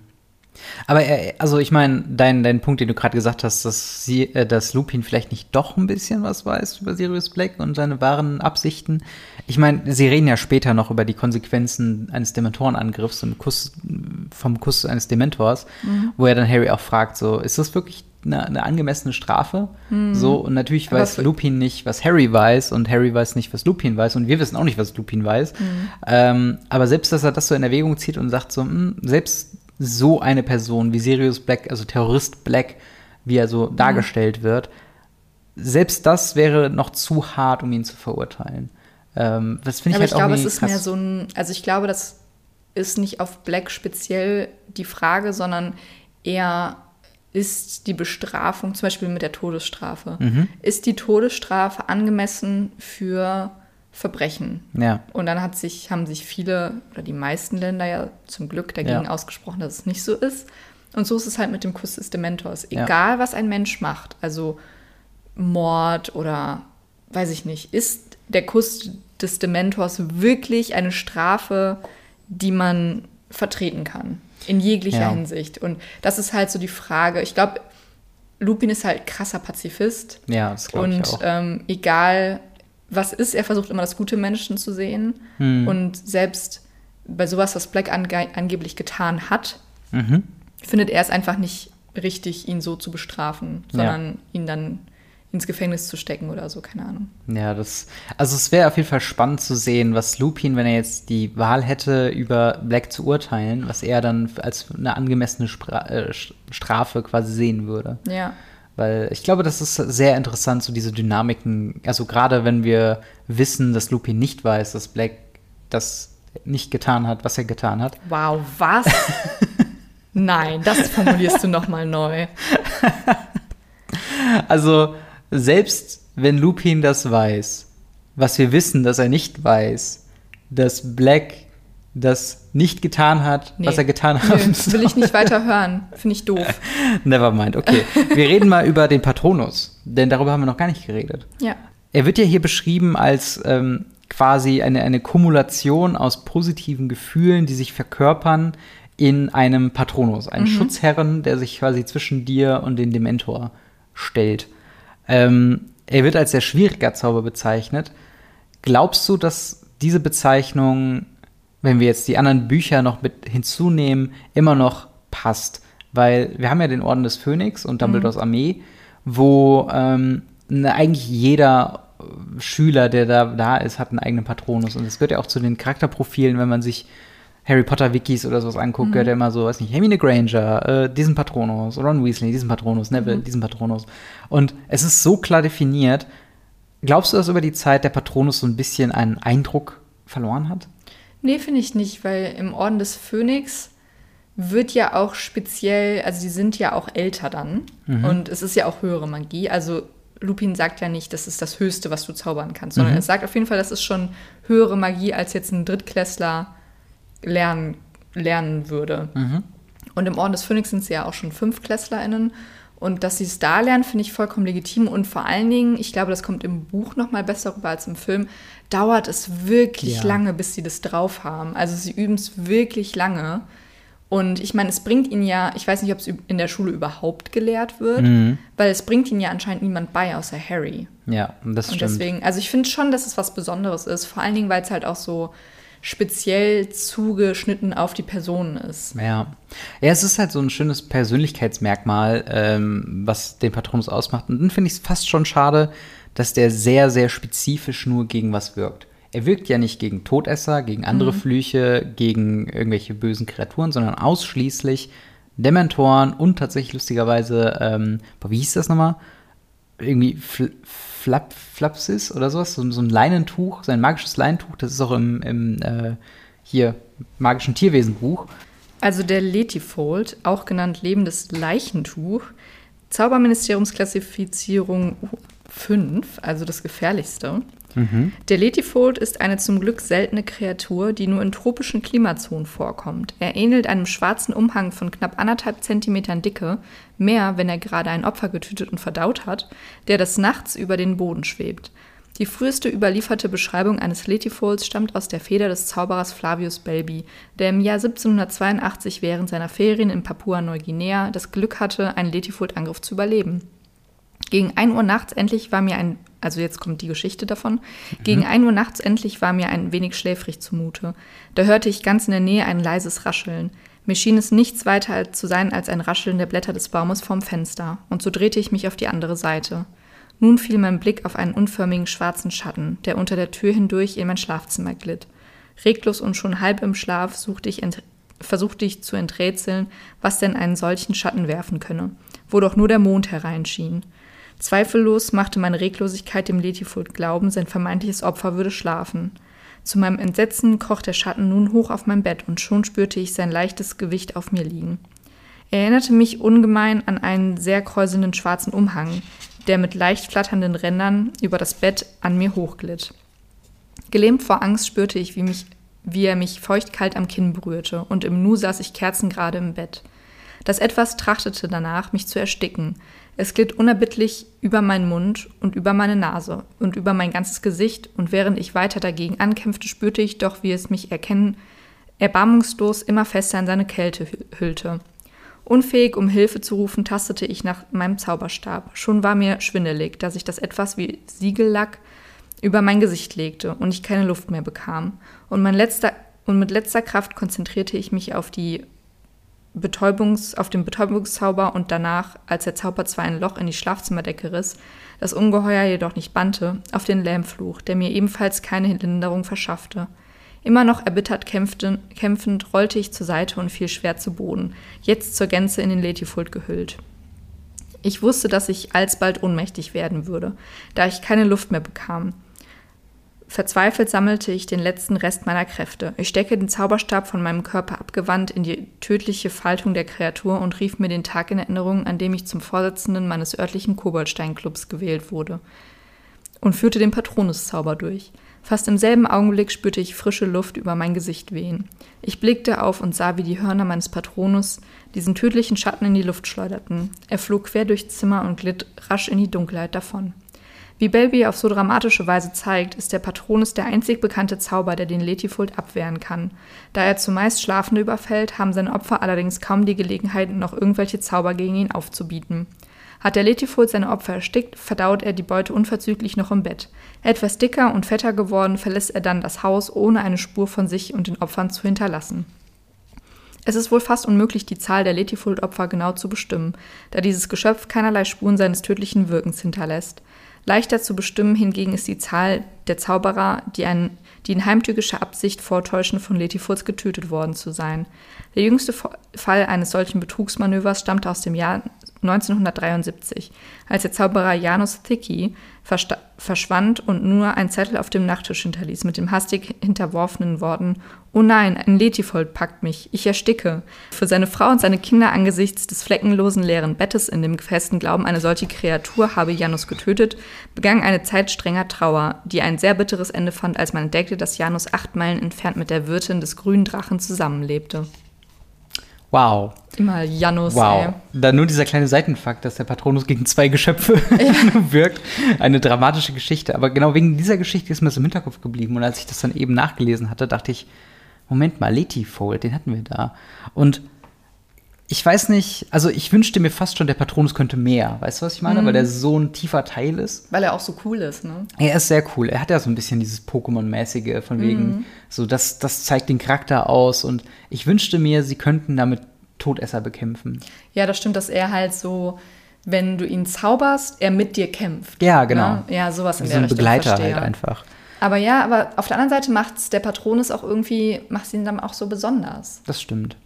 [SPEAKER 2] Aber er, also ich meine, dein, dein Punkt, den du gerade gesagt hast, dass, sie, äh, dass Lupin vielleicht nicht doch ein bisschen was weiß über Sirius Black und seine wahren Absichten. Ich meine, sie reden ja später noch über die Konsequenzen eines Dementorenangriffs und Kuss, vom Kuss eines Dementors,
[SPEAKER 1] Mhm.
[SPEAKER 2] wo er dann Harry auch fragt, so, ist das wirklich eine, eine angemessene Strafe? So, und natürlich
[SPEAKER 1] Mhm. Aber
[SPEAKER 2] weiß Lupin nicht, was Harry weiß und Harry weiß nicht, was Lupin weiß und wir wissen auch nicht, was Lupin weiß.
[SPEAKER 1] Mhm.
[SPEAKER 2] Ähm, aber selbst, dass er das so in Erwägung zieht und sagt so, hm, selbst so eine Person wie Sirius Black, also Terrorist Black, wie er
[SPEAKER 1] Mhm.
[SPEAKER 2] so dargestellt wird, selbst das wäre noch zu hart, um ihn zu verurteilen. Ähm, das finde ich
[SPEAKER 1] Aber
[SPEAKER 2] halt
[SPEAKER 1] ich
[SPEAKER 2] auch
[SPEAKER 1] glaube, es ist
[SPEAKER 2] krass.
[SPEAKER 1] mehr so ein, also ich glaube, das ist nicht auf Black speziell die Frage, sondern eher ist die Bestrafung, zum Beispiel mit der Todesstrafe,
[SPEAKER 2] Mhm.
[SPEAKER 1] ist die Todesstrafe angemessen für Verbrechen?
[SPEAKER 2] Ja.
[SPEAKER 1] Und dann hat sich, haben sich viele oder die meisten Länder ja zum Glück dagegen
[SPEAKER 2] Ja.
[SPEAKER 1] ausgesprochen, dass es nicht so ist. Und so ist es halt mit dem Kuss des Dementors.
[SPEAKER 2] Ja.
[SPEAKER 1] Egal, was ein Mensch macht, also Mord oder weiß ich nicht, ist der Kuss des Dementors wirklich eine Strafe, die man vertreten kann. In jeglicher
[SPEAKER 2] Ja.
[SPEAKER 1] Hinsicht. Und das ist halt so die Frage. Ich glaube, Lupin ist halt krasser Pazifist.
[SPEAKER 2] Ja, das glaube ich
[SPEAKER 1] Und
[SPEAKER 2] auch.
[SPEAKER 1] ähm, egal was ist, er versucht immer das gute Menschen zu sehen.
[SPEAKER 2] Hm.
[SPEAKER 1] Und selbst bei sowas, was Black ange angeblich getan hat,
[SPEAKER 2] Mhm.
[SPEAKER 1] findet er es einfach nicht richtig, ihn so zu bestrafen,
[SPEAKER 2] Ja.
[SPEAKER 1] sondern ihn dann ins Gefängnis zu stecken oder so, keine Ahnung.
[SPEAKER 2] Ja, das. Also es wäre auf jeden Fall spannend zu sehen, was Lupin, wenn er jetzt die Wahl hätte, über Black zu urteilen, was er dann als eine angemessene Spra äh, Strafe quasi sehen würde.
[SPEAKER 1] Ja.
[SPEAKER 2] Weil ich glaube, das ist sehr interessant, so diese Dynamiken. Also gerade wenn wir wissen, dass Lupin nicht weiß, dass Black das nicht getan hat, was er getan hat.
[SPEAKER 1] Wow, was? Nein, das formulierst du noch mal neu.
[SPEAKER 2] Also selbst wenn Lupin das weiß, was wir wissen, dass er nicht weiß, dass Black das nicht getan hat, was
[SPEAKER 1] Nee.
[SPEAKER 2] er getan hat.
[SPEAKER 1] Nö, will ich nicht weiter hören. Finde ich doof.
[SPEAKER 2] Nevermind, okay. Wir reden mal über den Patronus, denn darüber haben wir noch gar nicht geredet.
[SPEAKER 1] Ja.
[SPEAKER 2] Er wird ja hier beschrieben als ähm, quasi eine, eine Kumulation aus positiven Gefühlen, die sich verkörpern in einem Patronus, einem Schutzherren, der sich quasi zwischen dir und den Dementor stellt. Ähm, er wird als sehr schwieriger Zauber bezeichnet. Glaubst du, dass diese Bezeichnung, wenn wir jetzt die anderen Bücher noch mit hinzunehmen, immer noch passt? Weil wir haben ja den Orden des Phönix und Dumbledores Armee, wo ähm, ne, eigentlich jeder äh, Schüler, der da, da ist, hat einen eigenen Patronus. Und es gehört ja auch zu den Charakterprofilen, wenn man sich Harry Potter Wikis oder sowas anguckt, gehört ja immer so, weiß nicht, Hermine Granger, äh, diesen Patronus, Ron Weasley, diesen Patronus, Neville, diesen Patronus. Und es ist so klar definiert. Glaubst du, dass über die Zeit der Patronus so ein bisschen einen Eindruck verloren hat?
[SPEAKER 1] Nee, finde ich nicht, weil im Orden des Phönix wird ja auch speziell, also die sind ja auch älter dann und es ist ja auch höhere Magie. Also Lupin sagt ja nicht, das ist das Höchste, was du zaubern kannst, sondern es sagt auf jeden Fall, das ist schon höhere Magie, als jetzt ein Drittklässler lernen, lernen würde. Und im Orden des Phönix sind sie ja auch schon FünftklässlerInnen. Und dass sie es da lernen, finde ich vollkommen legitim. Und vor allen Dingen, ich glaube, das kommt im Buch noch mal besser rüber als im Film, dauert es wirklich
[SPEAKER 2] Ja.
[SPEAKER 1] lange, bis sie das drauf haben. Also sie üben es wirklich lange. Und ich meine, es bringt ihnen ja, ich weiß nicht, ob es in der Schule überhaupt gelehrt wird, weil es bringt ihnen ja anscheinend niemand bei, außer Harry.
[SPEAKER 2] Ja, das
[SPEAKER 1] Und
[SPEAKER 2] stimmt.
[SPEAKER 1] deswegen, also ich finde schon, dass es was Besonderes ist. Vor allen Dingen, weil es halt auch so speziell zugeschnitten auf die Personen ist.
[SPEAKER 2] Ja. Ja, es ist halt so ein schönes Persönlichkeitsmerkmal, ähm, was den Patronus ausmacht. Und dann finde ich es fast schon schade, dass der sehr, sehr spezifisch nur gegen was wirkt. Er wirkt ja nicht gegen Todesser, gegen andere Flüche, gegen irgendwelche bösen Kreaturen, sondern ausschließlich Dementoren und tatsächlich lustigerweise, ähm, wie hieß das nochmal? Irgendwie Fl Flap Flapsis oder sowas, so, so ein Leinentuch, sein magisches Leinentuch, das ist auch im, im äh, hier magischen Tierwesenbuch.
[SPEAKER 1] Also der Letifold, auch genannt lebendes Leichentuch, Zauberministeriumsklassifizierung 5, also das gefährlichste. Der Letifold ist eine zum Glück seltene Kreatur, die nur in tropischen Klimazonen vorkommt. Er ähnelt einem schwarzen Umhang von knapp anderthalb Zentimetern Dicke, mehr, wenn er gerade ein Opfer getötet und verdaut hat, der des Nachts über den Boden schwebt. Die früheste überlieferte Beschreibung eines Letifolds stammt aus der Feder des Zauberers Flavius Belby, der im Jahr 1782 während seiner Ferien in Papua-Neuguinea das Glück hatte, einen Letifold-Angriff zu überleben. Gegen 1 Uhr nachts endlich war mir ein, also jetzt kommt die Geschichte davon, gegen 1 Uhr nachts endlich war mir ein wenig schläfrig zumute. Da hörte ich ganz in der Nähe ein leises Rascheln. Mir schien es nichts weiter zu sein als ein Rascheln der Blätter des Baumes vorm Fenster, und so drehte ich mich auf die andere Seite. Nun fiel mein Blick auf einen unförmigen schwarzen Schatten, der unter der Tür hindurch in mein Schlafzimmer glitt. Reglos und schon halb im Schlaf suchte ich versuchte ich zu enträtseln, was denn einen solchen Schatten werfen könne, wo doch nur der Mond hereinschien. Zweifellos machte meine Reglosigkeit dem Letifold glauben, sein vermeintliches Opfer würde schlafen. Zu meinem Entsetzen kroch der Schatten nun hoch auf mein Bett und schon spürte ich sein leichtes Gewicht auf mir liegen. Er erinnerte mich ungemein an einen sehr kräuselnden schwarzen Umhang, der mit leicht flatternden Rändern über das Bett an mir hochglitt. Gelähmt vor Angst spürte ich, wie, mich, wie er mich feuchtkalt am Kinn berührte, und im Nu saß ich kerzengerade im Bett. Das Etwas trachtete danach, mich zu ersticken. Es glitt unerbittlich über meinen Mund und über meine Nase und über mein ganzes Gesicht, und während ich weiter dagegen ankämpfte, spürte ich doch, wie es mich erkennen, erbarmungslos immer fester in seine Kälte hüllte. Unfähig, um Hilfe zu rufen, tastete ich nach meinem Zauberstab. Schon war mir schwindelig, dass ich das etwas wie Siegellack über mein Gesicht legte und ich keine Luft mehr bekam. Und, letzter, und mit letzter Kraft konzentrierte ich mich auf, die Betäubungs, auf den Betäubungszauber und danach, als der Zauber zwar ein Loch in die Schlafzimmerdecke riss, das Ungeheuer jedoch nicht bannte, auf den Lähmfluch, der mir ebenfalls keine Linderung verschaffte. Immer noch erbittert kämpfend, kämpfend rollte ich zur Seite und fiel schwer zu Boden, jetzt zur Gänze in den Letifult gehüllt. Ich wusste, dass ich alsbald ohnmächtig werden würde, da ich keine Luft mehr bekam. Verzweifelt sammelte ich den letzten Rest meiner Kräfte. Ich steckte den Zauberstab von meinem Körper abgewandt in die tödliche Faltung der Kreatur und rief mir den Tag in Erinnerung, an dem ich zum Vorsitzenden meines örtlichen Koboldsteinclubs gewählt wurde. Und führte den Patronuszauber durch. Fast im selben Augenblick spürte ich frische Luft über mein Gesicht wehen. Ich blickte auf und sah, wie die Hörner meines Patronus diesen tödlichen Schatten in die Luft schleuderten. Er flog quer durchs Zimmer und glitt rasch in die Dunkelheit davon. Wie Belby auf so dramatische Weise zeigt, ist der Patronus der einzig bekannte Zauber, der den Letifult abwehren kann. Da er zumeist Schlafende überfällt, haben seine Opfer allerdings kaum die Gelegenheit, noch irgendwelche Zauber gegen ihn aufzubieten. Hat der Letifult seine Opfer erstickt, verdaut er die Beute unverzüglich noch im Bett. Etwas dicker und fetter geworden, verlässt er dann das Haus, ohne eine Spur von sich und den Opfern zu hinterlassen. Es ist wohl fast unmöglich, die Zahl der Letifult-Opfer genau zu bestimmen, da dieses Geschöpf keinerlei Spuren seines tödlichen Wirkens hinterlässt. Leichter zu bestimmen hingegen ist die Zahl der Zauberer, die, ein, die in heimtückischer Absicht vortäuschen, von Letifurz getötet worden zu sein. Der jüngste Fall eines solchen Betrugsmanövers stammte aus dem Jahr 1973, als der Zauberer Janus Thicke verschwand und nur ein Zettel auf dem Nachttisch hinterließ mit dem hastig hinterworfenen Worten Oh nein, ein Letifold packt mich, ich ersticke. Für seine Frau und seine Kinder angesichts des fleckenlosen leeren Bettes in dem festen Glauben, eine solche Kreatur habe Janus getötet, begann eine Zeit strenger Trauer, die ein sehr bitteres Ende fand, als man entdeckte, dass Janus acht Meilen entfernt mit der Wirtin des grünen Drachen zusammenlebte.
[SPEAKER 2] Wow.
[SPEAKER 1] Immer Janus.
[SPEAKER 2] Wow. Ey. Da nur dieser kleine Seitenfakt, dass der Patronus gegen zwei Geschöpfe ja. wirkt. Eine dramatische Geschichte. Aber genau wegen dieser Geschichte ist mir das im Hinterkopf geblieben. Und als ich das dann eben nachgelesen hatte, dachte ich, Moment mal, Letifold, den hatten wir da. Und ich weiß nicht, also ich wünschte mir fast schon, der Patronus könnte mehr. Weißt du, was ich meine? Mhm. Weil der so ein tiefer Teil ist.
[SPEAKER 1] Weil er auch so cool ist, ne?
[SPEAKER 2] Er ist sehr cool. Er hat ja so ein bisschen dieses Pokémon-mäßige, von wegen, mhm. so das, das zeigt den Charakter aus. Und ich wünschte mir, sie könnten damit Todesser bekämpfen.
[SPEAKER 1] Ja, das stimmt, dass er halt so, wenn du ihn zauberst, er mit dir kämpft.
[SPEAKER 2] Ja, genau. Ne?
[SPEAKER 1] Ja, sowas in
[SPEAKER 2] so
[SPEAKER 1] der
[SPEAKER 2] ein Richtung. Begleiter verstehe. halt einfach.
[SPEAKER 1] Aber ja, aber auf der anderen Seite macht es der Patronus auch irgendwie, macht ihn dann auch so besonders.
[SPEAKER 2] Das stimmt.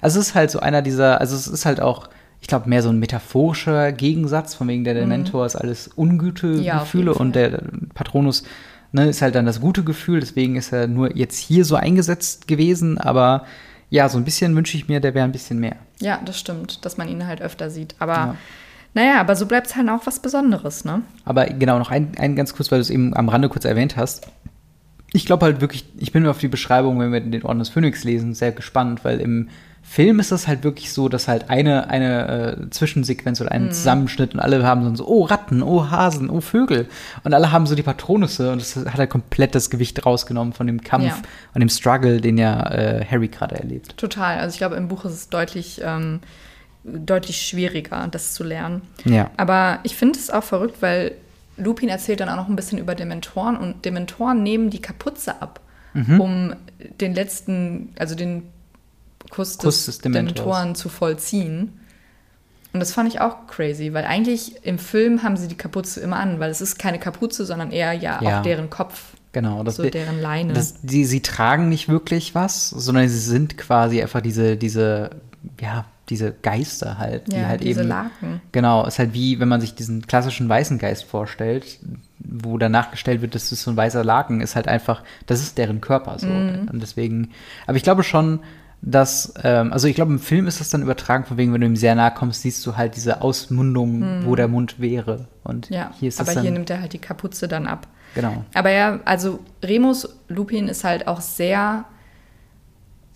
[SPEAKER 2] Also es ist halt so einer dieser, also es ist halt auch, ich glaube, mehr so ein metaphorischer Gegensatz, von wegen der, der mhm. Mentor ist alles Ungütegefühle ja, und der Patronus ne, ist halt dann das gute Gefühl, deswegen ist er nur jetzt hier so eingesetzt gewesen, aber ja, so ein bisschen wünsche ich mir, der wäre ein bisschen mehr.
[SPEAKER 1] Ja, das stimmt, dass man ihn halt öfter sieht. Aber ja. naja, aber so bleibt es halt auch was Besonderes, ne?
[SPEAKER 2] Aber genau, noch ein, ein ganz kurz, weil du es eben am Rande kurz erwähnt hast. Ich glaube halt wirklich, ich bin auf die Beschreibung, wenn wir den Orden des Phönix lesen, sehr gespannt, weil im Film ist das halt wirklich so, dass halt eine, eine äh, Zwischensequenz oder ein mhm. Zusammenschnitt und alle haben so, oh Ratten, oh Hasen, oh Vögel. Und alle haben so die Patronusse und das hat halt komplett das Gewicht rausgenommen von dem Kampf ja. und dem Struggle, den ja äh, Harry gerade erlebt.
[SPEAKER 1] Total. Also ich glaube, im Buch ist es deutlich, ähm, deutlich schwieriger, das zu lernen.
[SPEAKER 2] Ja.
[SPEAKER 1] Aber ich finde es auch verrückt, weil Lupin erzählt dann auch noch ein bisschen über Dementoren und Dementoren nehmen die Kapuze ab, mhm. um den letzten, also den Kuss, Kuss des, des Dementoren zu vollziehen. Und das fand ich auch crazy, weil eigentlich im Film haben sie die Kapuze immer an, weil es ist keine Kapuze, sondern eher ja, ja. auch deren Kopf.
[SPEAKER 2] Genau, das,
[SPEAKER 1] so deren Leine.
[SPEAKER 2] Das, die, sie tragen nicht wirklich was, sondern sie sind quasi einfach diese, diese, ja, diese Geister halt.
[SPEAKER 1] Ja,
[SPEAKER 2] die halt
[SPEAKER 1] diese
[SPEAKER 2] eben,
[SPEAKER 1] Laken.
[SPEAKER 2] Genau, ist halt wie, wenn man sich diesen klassischen weißen Geist vorstellt, wo danach gestellt wird, das ist so ein weißer Laken, ist halt einfach, das ist deren Körper so. Mm. Und deswegen, aber ich glaube schon, dass, ähm, also ich glaube, im Film ist das dann übertragen, von wegen, wenn du ihm sehr nahe kommst, siehst du halt diese Ausmundung, wo der Mund wäre. Und.
[SPEAKER 1] Ja,
[SPEAKER 2] hier ist das
[SPEAKER 1] aber
[SPEAKER 2] dann,
[SPEAKER 1] hier nimmt er halt die Kapuze dann ab.
[SPEAKER 2] genau.
[SPEAKER 1] Aber ja, also Remus Lupin ist halt auch sehr.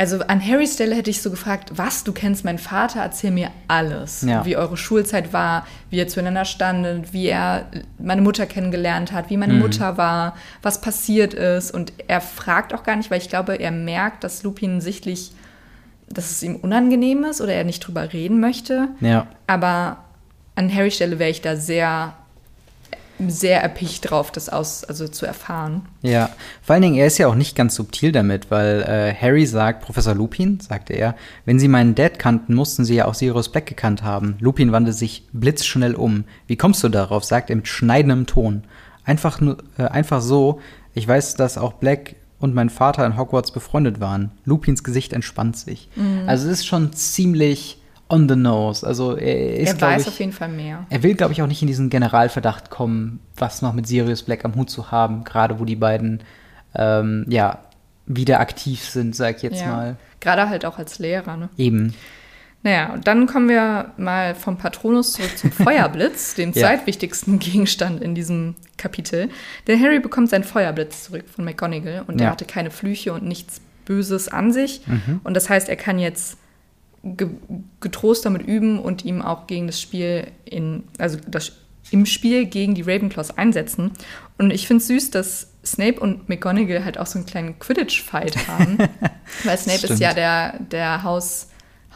[SPEAKER 1] Also an Harrys Stelle hätte ich so gefragt, was, du kennst meinen Vater, erzähl mir alles.
[SPEAKER 2] Ja.
[SPEAKER 1] Wie eure Schulzeit war, wie ihr zueinander standet, wie er meine Mutter kennengelernt hat, wie meine
[SPEAKER 2] Mhm.
[SPEAKER 1] Mutter war, was passiert ist. Und er fragt auch gar nicht, weil ich glaube, er merkt, dass Lupin sichtlich, dass es ihm unangenehm ist oder er nicht drüber reden möchte.
[SPEAKER 2] Ja.
[SPEAKER 1] Aber an Harrys Stelle wäre ich da sehr, sehr erpicht drauf, das aus, also zu erfahren.
[SPEAKER 2] Ja, vor allen Dingen, er ist ja auch nicht ganz subtil damit, weil äh, Harry sagt, Professor Lupin, sagte er, wenn Sie meinen Dad kannten, mussten Sie ja auch Sirius Black gekannt haben. Lupin wandte sich blitzschnell um. Wie kommst du darauf? sagt er mit schneidendem Ton. Einfach, nur, äh, einfach so, ich weiß, dass auch Black und mein Vater in Hogwarts befreundet waren. Lupins Gesicht entspannt sich.
[SPEAKER 1] Mhm.
[SPEAKER 2] Also es ist schon ziemlich on the nose. Also er ist,
[SPEAKER 1] er weiß
[SPEAKER 2] ich,
[SPEAKER 1] auf jeden Fall mehr.
[SPEAKER 2] er will, glaube ich, auch nicht in diesen Generalverdacht kommen, was noch mit Sirius Black am Hut zu haben, gerade wo die beiden ähm, ja wieder aktiv sind, sag ich jetzt
[SPEAKER 1] Ja.
[SPEAKER 2] mal.
[SPEAKER 1] Gerade halt auch als Lehrer. Ne?
[SPEAKER 2] Eben.
[SPEAKER 1] Naja, und dann kommen wir mal vom Patronus zurück zum Feuerblitz, dem
[SPEAKER 2] Ja.
[SPEAKER 1] zweitwichtigsten Gegenstand in diesem Kapitel. Denn Harry bekommt seinen Feuerblitz zurück von McGonagall und
[SPEAKER 2] Ja.
[SPEAKER 1] er hatte keine Flüche und nichts Böses an sich. Und das heißt, er kann jetzt getrost damit üben und ihm auch gegen das Spiel in, also das, im Spiel gegen die Ravenclaws einsetzen. Und ich finde es süß, dass Snape und McGonagall halt auch so einen kleinen Quidditch-Fight haben. Weil Snape ist ja der, der Haus,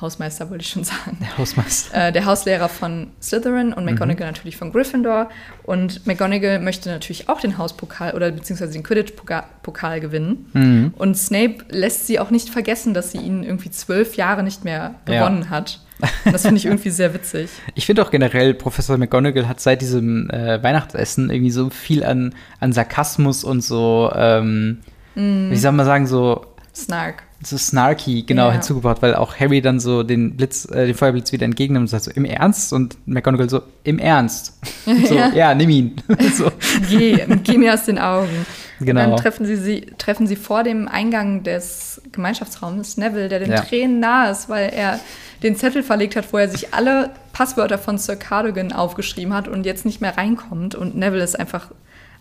[SPEAKER 1] Hausmeister, wollte ich schon sagen.
[SPEAKER 2] Der Hausmeister.
[SPEAKER 1] Äh, der Hauslehrer von Slytherin und McGonagall natürlich von Gryffindor. Und McGonagall möchte natürlich auch den Hauspokal oder beziehungsweise den Quidditch-Pokal gewinnen.
[SPEAKER 2] Mhm.
[SPEAKER 1] Und Snape lässt sie auch nicht vergessen, dass sie ihn irgendwie zwölf Jahre nicht mehr
[SPEAKER 2] Ja.
[SPEAKER 1] gewonnen hat. Und das finde ich irgendwie sehr witzig.
[SPEAKER 2] Ich finde auch generell, Professor McGonagall hat seit diesem äh, Weihnachtsessen irgendwie so viel an, an Sarkasmus und so, ähm,
[SPEAKER 1] Mhm.
[SPEAKER 2] wie soll man sagen, so,
[SPEAKER 1] Snark.
[SPEAKER 2] so snarky genau
[SPEAKER 1] Ja.
[SPEAKER 2] hinzugebracht, weil auch Harry dann so den Blitz, äh, den Feuerblitz wieder entgegennimmt und sagt so, im Ernst? Und McGonagall so, im Ernst? so,
[SPEAKER 1] Ja.
[SPEAKER 2] ja, nimm ihn. so.
[SPEAKER 1] Geh, geh mir aus den Augen.
[SPEAKER 2] Genau.
[SPEAKER 1] Und dann treffen sie, sie, treffen sie vor dem Eingang des Gemeinschaftsraums Neville, der den
[SPEAKER 2] Ja.
[SPEAKER 1] Tränen nahe ist, weil er den Zettel verlegt hat, wo er sich alle Passwörter von Sir Cardigan aufgeschrieben hat und jetzt nicht mehr reinkommt. Und Neville ist einfach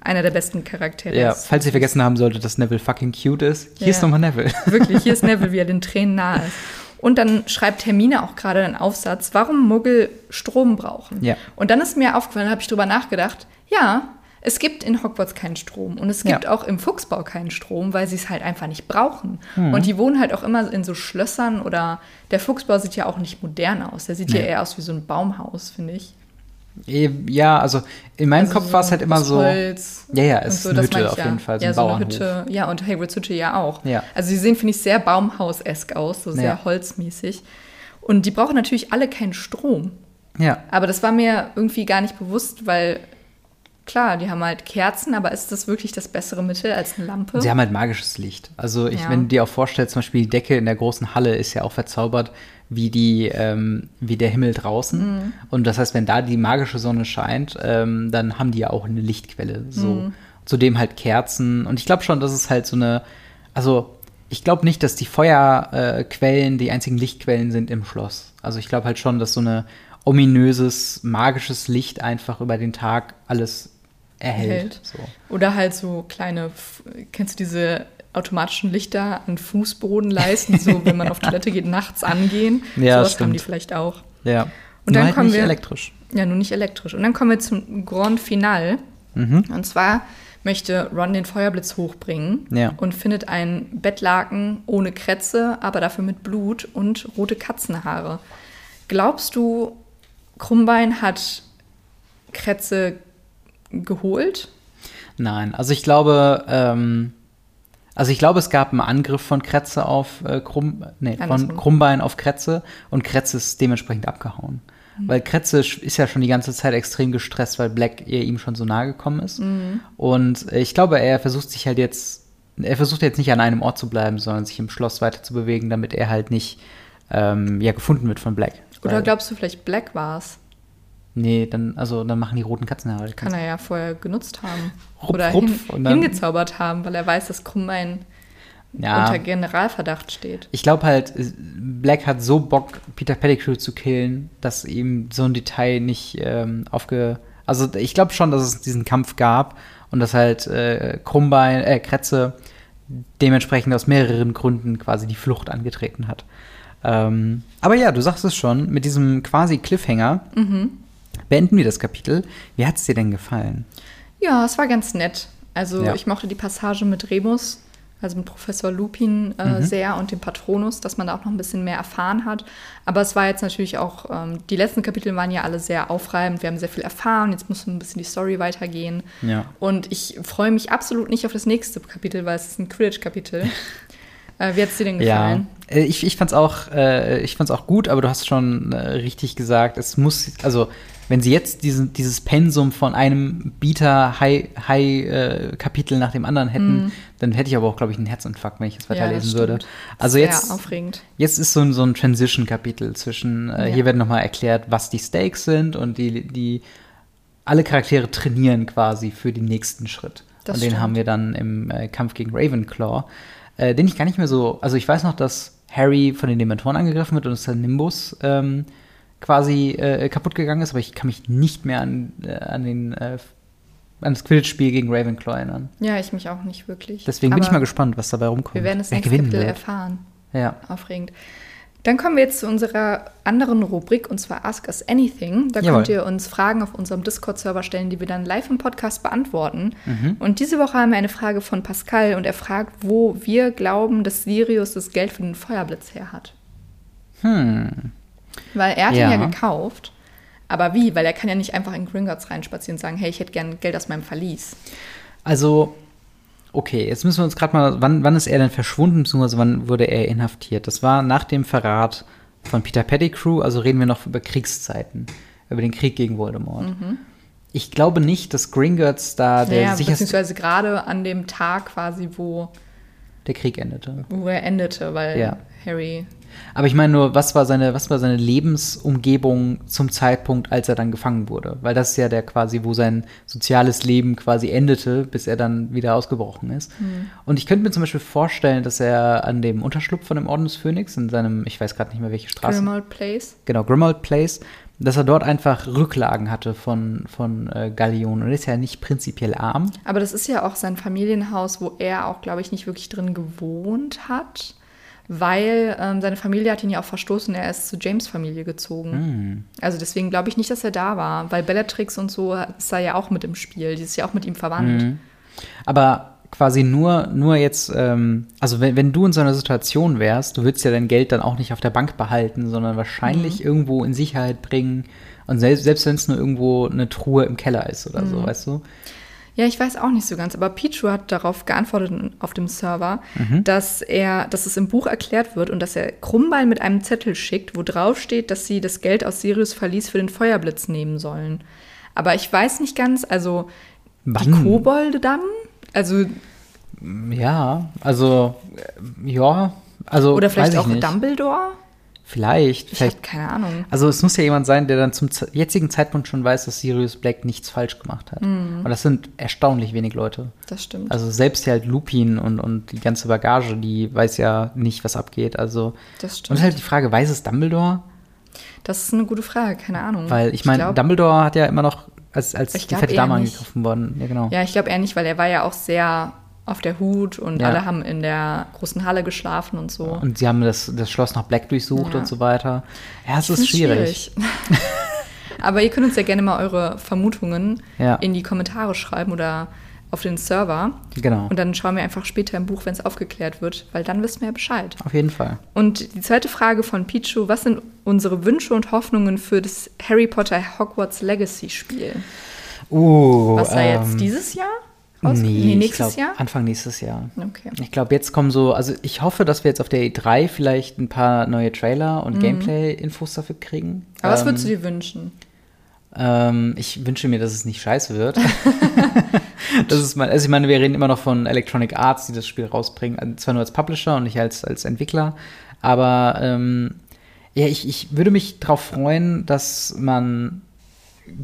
[SPEAKER 1] einer der besten Charaktere.
[SPEAKER 2] Ja,
[SPEAKER 1] ist
[SPEAKER 2] falls ihr vergessen haben solltet, dass Neville fucking cute ist, hier
[SPEAKER 1] Ja.
[SPEAKER 2] ist nochmal Neville.
[SPEAKER 1] Wirklich, hier ist Neville, wie er den Tränen nahe ist. Und dann schreibt Hermine auch gerade einen Aufsatz, warum Muggel Strom brauchen.
[SPEAKER 2] Ja.
[SPEAKER 1] Und dann ist mir aufgefallen, habe ich drüber nachgedacht, ja, es gibt in Hogwarts keinen Strom und es gibt
[SPEAKER 2] Ja.
[SPEAKER 1] auch im Fuchsbau keinen Strom, weil sie es halt einfach nicht brauchen.
[SPEAKER 2] Mhm.
[SPEAKER 1] Und die wohnen halt auch immer in so Schlössern oder der Fuchsbau sieht ja auch nicht modern aus. Der sieht ja
[SPEAKER 2] Nee.
[SPEAKER 1] eher aus wie so ein Baumhaus, finde ich.
[SPEAKER 2] Eh, Ja, also in meinem
[SPEAKER 1] Also
[SPEAKER 2] Kopf war es halt immer so.
[SPEAKER 1] Holz
[SPEAKER 2] Ja, ja, es ist
[SPEAKER 1] so,
[SPEAKER 2] eine
[SPEAKER 1] das
[SPEAKER 2] Hütte
[SPEAKER 1] ich
[SPEAKER 2] auf
[SPEAKER 1] ja.
[SPEAKER 2] jeden Fall, so
[SPEAKER 1] ja,
[SPEAKER 2] ein
[SPEAKER 1] so eine. Hütte. Ja, und Hagrids Hütte ja auch.
[SPEAKER 2] Ja.
[SPEAKER 1] Also sie sehen, finde ich, sehr Baumhaus-esk aus, so sehr
[SPEAKER 2] Ja.
[SPEAKER 1] holzmäßig. Und die brauchen natürlich alle keinen Strom.
[SPEAKER 2] Ja,
[SPEAKER 1] Aber das war mir irgendwie gar nicht bewusst, weil klar, die haben halt Kerzen, aber ist das wirklich das bessere Mittel als eine Lampe?
[SPEAKER 2] sie haben halt magisches Licht. Also ich,
[SPEAKER 1] Ja.
[SPEAKER 2] wenn du dir auch vorstellst, zum Beispiel die Decke in der großen Halle ist ja auch verzaubert wie die, ähm, wie der Himmel draußen.
[SPEAKER 1] Mhm.
[SPEAKER 2] Und das heißt, wenn da die magische Sonne scheint, ähm, dann haben die ja auch eine Lichtquelle. So.
[SPEAKER 1] Mhm.
[SPEAKER 2] Zudem halt Kerzen. Und ich glaube schon, dass es halt so eine, also ich glaube nicht, dass die Feuerquellen äh, die einzigen Lichtquellen sind im Schloss. Also ich glaube halt schon, dass so eine ominöses, magisches Licht einfach über den Tag alles erhält.
[SPEAKER 1] Erhält.
[SPEAKER 2] So.
[SPEAKER 1] Oder halt so kleine, kennst du diese automatischen Lichter an Fußbodenleisten, so, wenn man auf Toilette geht, nachts angehen?
[SPEAKER 2] Ja,
[SPEAKER 1] Sowas haben die
[SPEAKER 2] stimmt.
[SPEAKER 1] vielleicht auch.
[SPEAKER 2] Ja.
[SPEAKER 1] Und
[SPEAKER 2] Nur
[SPEAKER 1] dann
[SPEAKER 2] halt
[SPEAKER 1] kommen
[SPEAKER 2] nicht
[SPEAKER 1] wir-
[SPEAKER 2] elektrisch.
[SPEAKER 1] Ja, nur nicht elektrisch. Und dann kommen wir zum Grand Finale.
[SPEAKER 2] Mhm.
[SPEAKER 1] Und zwar möchte Ron den Feuerblitz hochbringen
[SPEAKER 2] Ja.
[SPEAKER 1] und findet ein Bettlaken ohne Krätze, aber dafür mit Blut und rote Katzenhaare. Glaubst du, Krummbein hat Krätze geholt?
[SPEAKER 2] Nein, also ich glaube, ähm, also ich glaube, es gab einen Angriff von Kretze auf äh, Krumm, nee, von. Krummbein auf Kretze und Kretze ist dementsprechend abgehauen.
[SPEAKER 1] Mhm.
[SPEAKER 2] Weil Kretze ist ja schon die ganze Zeit extrem gestresst, weil Black ihr ihm schon so nahe gekommen ist.
[SPEAKER 1] Mhm.
[SPEAKER 2] Und äh, ich glaube, er versucht sich halt jetzt, er versucht jetzt nicht an einem Ort zu bleiben, sondern sich im Schloss weiter zu bewegen, damit er halt nicht ähm, ja, gefunden wird von Black.
[SPEAKER 1] Oder glaubst du, vielleicht Black war es?
[SPEAKER 2] Nee, dann, also dann machen die roten Katzenhaare. die
[SPEAKER 1] Kann er ja vorher genutzt haben.
[SPEAKER 2] Rupf,
[SPEAKER 1] Oder
[SPEAKER 2] rupf,
[SPEAKER 1] hin, hingezaubert haben, weil er weiß, dass Krummbein
[SPEAKER 2] Ja.
[SPEAKER 1] unter Generalverdacht steht.
[SPEAKER 2] Ich glaube halt, äh, Black hat so Bock, Peter Pettigrew zu killen, dass ihm so ein Detail nicht ähm, aufge. Also ich glaube schon, dass es diesen Kampf gab und dass halt äh, Krummbein, äh, Kretze dementsprechend aus mehreren Gründen quasi die Flucht angetreten hat. Ähm, aber ja, du sagst es schon, mit diesem quasi Cliffhanger beenden wir das Kapitel. Wie hat es dir denn gefallen?
[SPEAKER 1] Ja, es war ganz nett. Also
[SPEAKER 2] Ja.
[SPEAKER 1] ich mochte die Passage mit Remus, also mit Professor Lupin äh, sehr und dem Patronus, dass man da auch noch ein bisschen mehr erfahren hat. Aber es war jetzt natürlich auch, ähm, die letzten Kapitel waren ja alle sehr aufreibend, wir haben sehr viel erfahren, jetzt muss ein bisschen die Story weitergehen.
[SPEAKER 2] Ja.
[SPEAKER 1] Und ich freue mich absolut nicht auf das nächste Kapitel, weil es ist ein Quidditch-Kapitel. äh, wie hat es dir denn gefallen?
[SPEAKER 2] Ja, äh, ich, ich fand's auch, äh, ich fand's auch gut, aber du hast schon äh, richtig gesagt, es muss, also wenn sie jetzt diesen, dieses Pensum von einem Bieter-High-Kapitel nach dem anderen hätten, dann hätte ich aber auch, glaube ich, einen Herzinfarkt, wenn ich das
[SPEAKER 1] Mhm. Ja, das
[SPEAKER 2] weiterlesen würde. Also
[SPEAKER 1] Sehr
[SPEAKER 2] jetzt,
[SPEAKER 1] aufregend.
[SPEAKER 2] jetzt ist so ein, so ein Transition-Kapitel zwischen, äh,
[SPEAKER 1] Ja.
[SPEAKER 2] hier werden nochmal erklärt, was die Stakes sind und die, die alle Charaktere trainieren quasi für den nächsten Schritt.
[SPEAKER 1] Das
[SPEAKER 2] und den
[SPEAKER 1] stimmt.
[SPEAKER 2] haben wir dann im äh, Kampf gegen Ravenclaw, äh, den ich gar nicht mehr so, also ich weiß noch, dass Harry von den Dementoren angegriffen wird und dass der Nimbus ähm, quasi äh, kaputt gegangen ist, aber ich kann mich nicht mehr an, äh, an den äh, an das Quidditch-Spiel gegen Ravenclaw erinnern.
[SPEAKER 1] Ja, ich mich auch nicht wirklich.
[SPEAKER 2] Deswegen bin ich
[SPEAKER 1] Aber
[SPEAKER 2] mal gespannt, was dabei rumkommt.
[SPEAKER 1] Wir werden es nächste Kapitel erfahren.
[SPEAKER 2] Ja.
[SPEAKER 1] Aufregend. Dann kommen wir jetzt zu unserer anderen Rubrik und zwar Ask Us Anything. Da
[SPEAKER 2] Jawohl.
[SPEAKER 1] könnt ihr uns Fragen auf unserem Discord-Server stellen, die wir dann live im Podcast beantworten.
[SPEAKER 2] Mhm.
[SPEAKER 1] Und diese Woche haben wir eine Frage von Pascal und er fragt, wo wir glauben, dass Sirius das Geld für den Feuerblitz her hat.
[SPEAKER 2] Hm.
[SPEAKER 1] Weil er hat
[SPEAKER 2] Ja.
[SPEAKER 1] ihn ja gekauft. Aber wie? Weil er kann ja nicht einfach in Gringotts reinspazieren und sagen, hey, ich hätte gern Geld aus meinem Verlies.
[SPEAKER 2] Also, okay, jetzt müssen wir uns gerade mal, wann, wann ist er denn verschwunden, beziehungsweise wann wurde er inhaftiert? Das war nach dem Verrat von Peter Pettigrew, also reden wir noch über Kriegszeiten, über den Krieg gegen Voldemort. Ich glaube nicht, dass Gringotts da der
[SPEAKER 1] ja,
[SPEAKER 2] sicherste
[SPEAKER 1] beziehungsweise gerade an dem Tag quasi, wo,
[SPEAKER 2] der Krieg endete.
[SPEAKER 1] wo er endete, weil
[SPEAKER 2] Ja.
[SPEAKER 1] Harry
[SPEAKER 2] Aber ich meine nur, was war seine, was war seine Lebensumgebung zum Zeitpunkt, als er dann gefangen wurde? Weil das ist ja der quasi, wo sein soziales Leben quasi endete, bis er dann wieder ausgebrochen ist. Und ich könnte mir zum Beispiel vorstellen, dass er an dem Unterschlupf von dem Orden des Phönix, in seinem, ich weiß gerade nicht mehr welche Straße,
[SPEAKER 1] Grimmauld Place.
[SPEAKER 2] genau, Grimmauld Place, dass er dort einfach Rücklagen hatte von, von äh, Gallionen. Und er ist ja nicht prinzipiell arm.
[SPEAKER 1] Aber das ist ja auch sein Familienhaus, wo er auch, glaube ich, nicht wirklich drin gewohnt hat, weil ähm, seine Familie hat ihn ja auch verstoßen. Er ist zu James Familie gezogen. Also deswegen glaube ich nicht, dass er da war, weil Bellatrix und so ist da ja auch mit im Spiel. Die ist ja auch mit ihm verwandt.
[SPEAKER 2] Aber quasi nur, nur jetzt, ähm, also wenn, wenn du in so einer Situation wärst, du würdest ja dein Geld dann auch nicht auf der Bank behalten, sondern wahrscheinlich irgendwo in Sicherheit bringen. Und selbst, selbst wenn es nur irgendwo eine Truhe im Keller ist oder so, weißt du?
[SPEAKER 1] Ja, ich weiß auch nicht so ganz, aber Pichu hat darauf geantwortet auf dem Server, dass er, dass es im Buch erklärt wird und dass er Krummbeil mit einem Zettel schickt, wo drauf steht, dass sie das Geld aus Sirius Verlies für den Feuerblitz nehmen sollen. Aber ich weiß nicht ganz, also die
[SPEAKER 2] Wann?
[SPEAKER 1] Kobolde dann? Also,
[SPEAKER 2] Ja, also, äh, ja, also.
[SPEAKER 1] oder vielleicht auch
[SPEAKER 2] nicht.
[SPEAKER 1] Dumbledore?
[SPEAKER 2] Vielleicht,
[SPEAKER 1] Ich
[SPEAKER 2] vielleicht.
[SPEAKER 1] keine Ahnung.
[SPEAKER 2] Also es muss ja jemand sein, der dann zum jetzigen Zeitpunkt schon weiß, dass Sirius Black nichts falsch gemacht hat. Und das sind erstaunlich wenig Leute.
[SPEAKER 1] Das stimmt.
[SPEAKER 2] Also selbst ja halt Lupin und, und die ganze Bagage, die weiß ja nicht, was abgeht. Also
[SPEAKER 1] das
[SPEAKER 2] und
[SPEAKER 1] stimmt.
[SPEAKER 2] ist halt die Frage, weiß es Dumbledore?
[SPEAKER 1] das ist eine gute Frage, keine Ahnung.
[SPEAKER 2] Weil ich meine, Dumbledore hat ja immer noch, als, als
[SPEAKER 1] Ich
[SPEAKER 2] die fette Dame angegriffen worden. Ja, genau.
[SPEAKER 1] Ja, ich glaube eher nicht, weil er war ja auch sehr auf der Hut und
[SPEAKER 2] Ja.
[SPEAKER 1] alle haben in der großen Halle geschlafen und so.
[SPEAKER 2] Und sie haben das, das Schloss nach Black durchsucht
[SPEAKER 1] Ja.
[SPEAKER 2] und so weiter. Ja, es ist
[SPEAKER 1] find's
[SPEAKER 2] schwierig.
[SPEAKER 1] Aber ihr könnt uns ja gerne mal eure Vermutungen
[SPEAKER 2] Ja.
[SPEAKER 1] in die Kommentare schreiben oder auf den Server.
[SPEAKER 2] Genau.
[SPEAKER 1] Und dann schauen wir einfach später im Buch, wenn es aufgeklärt wird, weil dann wissen wir ja Bescheid.
[SPEAKER 2] Auf jeden Fall.
[SPEAKER 1] Und die zweite Frage von Pichu, was sind unsere Wünsche und Hoffnungen für das Harry Potter Hogwarts Legacy Spiel?
[SPEAKER 2] Uh,
[SPEAKER 1] Was da jetzt
[SPEAKER 2] ähm,
[SPEAKER 1] dieses Jahr? Raus-
[SPEAKER 2] Nee, ich
[SPEAKER 1] nächstes
[SPEAKER 2] glaub,
[SPEAKER 1] Jahr?
[SPEAKER 2] Anfang nächstes Jahr.
[SPEAKER 1] Okay.
[SPEAKER 2] Ich glaube, jetzt kommen so, also ich hoffe, dass wir jetzt auf der E3 vielleicht ein paar neue Trailer und Gameplay-Infos dafür kriegen.
[SPEAKER 1] Mhm. Aber was
[SPEAKER 2] ähm,
[SPEAKER 1] würdest du dir wünschen?
[SPEAKER 2] Ähm, ich wünsche mir, dass es nicht scheiße wird. das ist mein, also ich meine, wir reden immer noch von Electronic Arts, die das Spiel rausbringen, also zwar nur als Publisher und nicht als, als Entwickler, aber ähm, ja, ich, ich würde mich darauf freuen, dass man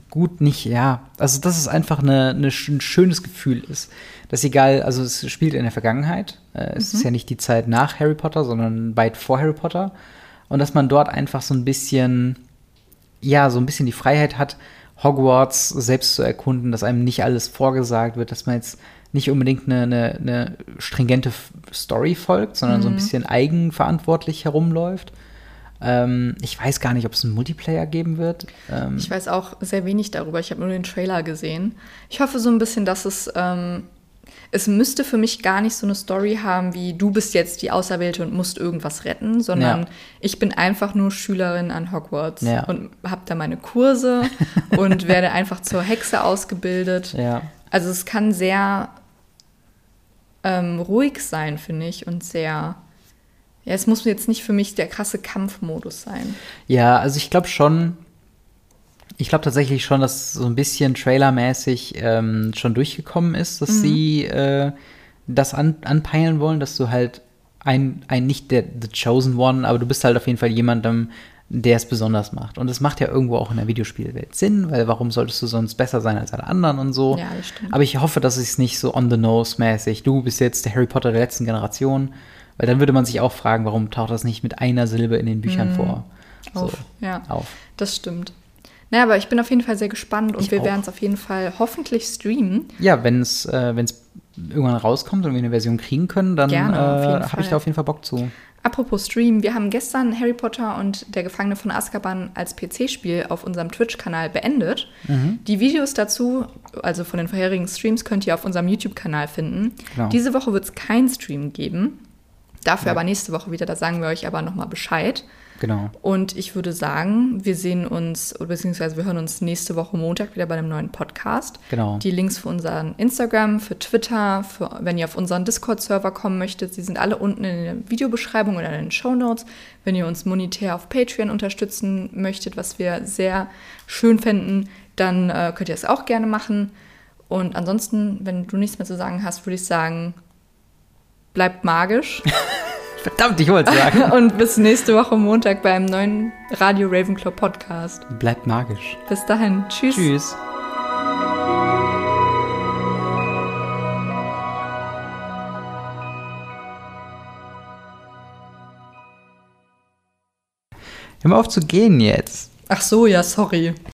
[SPEAKER 2] gut nicht, ja. Also, dass es einfach eine, eine, ein schönes Gefühl ist. Dass egal, also es spielt in der Vergangenheit. Äh, es ist ja nicht die Zeit nach Harry Potter, sondern weit vor Harry Potter. Und dass man dort einfach so ein bisschen, ja, so ein bisschen die Freiheit hat, Hogwarts selbst zu erkunden, dass einem nicht alles vorgesagt wird, dass man jetzt nicht unbedingt eine, eine, eine stringente Story folgt, sondern so ein bisschen eigenverantwortlich herumläuft. Ähm, ich weiß gar nicht, ob es einen Multiplayer geben wird. Ähm,
[SPEAKER 1] Ich weiß auch sehr wenig darüber. Ich habe nur den Trailer gesehen. Ich hoffe so ein bisschen, dass es. Ähm, es müsste für mich gar nicht so eine Story haben, wie du bist jetzt die Auserwählte und musst irgendwas retten, sondern
[SPEAKER 2] Ja.
[SPEAKER 1] ich bin einfach nur Schülerin an Hogwarts
[SPEAKER 2] Ja.
[SPEAKER 1] und habe da meine Kurse und werde einfach zur Hexe ausgebildet.
[SPEAKER 2] ja.
[SPEAKER 1] Also es kann sehr ähm, ruhig sein, finde ich, und sehr. Ja, es muss jetzt nicht für mich der krasse Kampfmodus sein.
[SPEAKER 2] Ja, also ich glaube schon, ich glaube tatsächlich schon, dass so ein bisschen trailermäßig ähm, schon durchgekommen ist, dass sie äh, das an, anpeilen wollen, dass du halt ein, ein nicht der The Chosen One, aber du bist halt auf jeden Fall jemandem, der es besonders macht. Und das macht ja irgendwo auch in der Videospielwelt Sinn, weil warum solltest du sonst besser sein als alle anderen und so.
[SPEAKER 1] Ja, das stimmt.
[SPEAKER 2] Aber ich hoffe, dass es nicht so on the nose mäßig. Du bist jetzt der Harry Potter der letzten Generation, weil dann würde man sich auch fragen, warum taucht das nicht mit einer Silbe in den Büchern vor? So,
[SPEAKER 1] Auf. Ja.
[SPEAKER 2] auf.
[SPEAKER 1] Das stimmt. Naja, aber ich bin auf jeden Fall sehr gespannt und
[SPEAKER 2] Ich
[SPEAKER 1] wir werden es auf jeden Fall hoffentlich streamen.
[SPEAKER 2] Ja, wenn es äh, wenn's irgendwann rauskommt und wir eine Version kriegen können, dann äh, habe ich da auf jeden Fall Bock zu.
[SPEAKER 1] Apropos Stream, wir haben gestern Harry Potter und der Gefangene von Azkaban als PC-Spiel auf unserem Twitch-Kanal beendet.
[SPEAKER 2] Mhm.
[SPEAKER 1] Die Videos dazu, also von den vorherigen Streams, könnt ihr auf unserem YouTube-Kanal finden.
[SPEAKER 2] Genau.
[SPEAKER 1] Diese Woche wird es keinen Stream geben. Dafür
[SPEAKER 2] Ja.
[SPEAKER 1] aber nächste Woche wieder, da sagen wir euch aber nochmal Bescheid.
[SPEAKER 2] Genau.
[SPEAKER 1] Und ich würde sagen, wir sehen uns, beziehungsweise wir hören uns nächste Woche Montag wieder bei einem neuen Podcast.
[SPEAKER 2] Genau.
[SPEAKER 1] Die Links für unseren Instagram, für Twitter, für, wenn ihr auf unseren Discord-Server kommen möchtet, sie sind alle unten in der Videobeschreibung oder in den Show Notes. Wenn ihr uns monetär auf Patreon unterstützen möchtet, was wir sehr schön fänden, dann äh, könnt ihr es auch gerne machen. Und ansonsten, wenn du nichts mehr zu sagen hast, würde ich sagen, bleibt magisch.
[SPEAKER 2] Verdammt, ich wollte sagen.
[SPEAKER 1] Und bis nächste Woche Montag beim neuen Radio Ravenclaw Podcast.
[SPEAKER 2] Bleibt magisch.
[SPEAKER 1] Bis dahin. Tschüss.
[SPEAKER 2] Tschüss. Hör mal auf zu gehen jetzt.
[SPEAKER 1] Ach so, ja, sorry.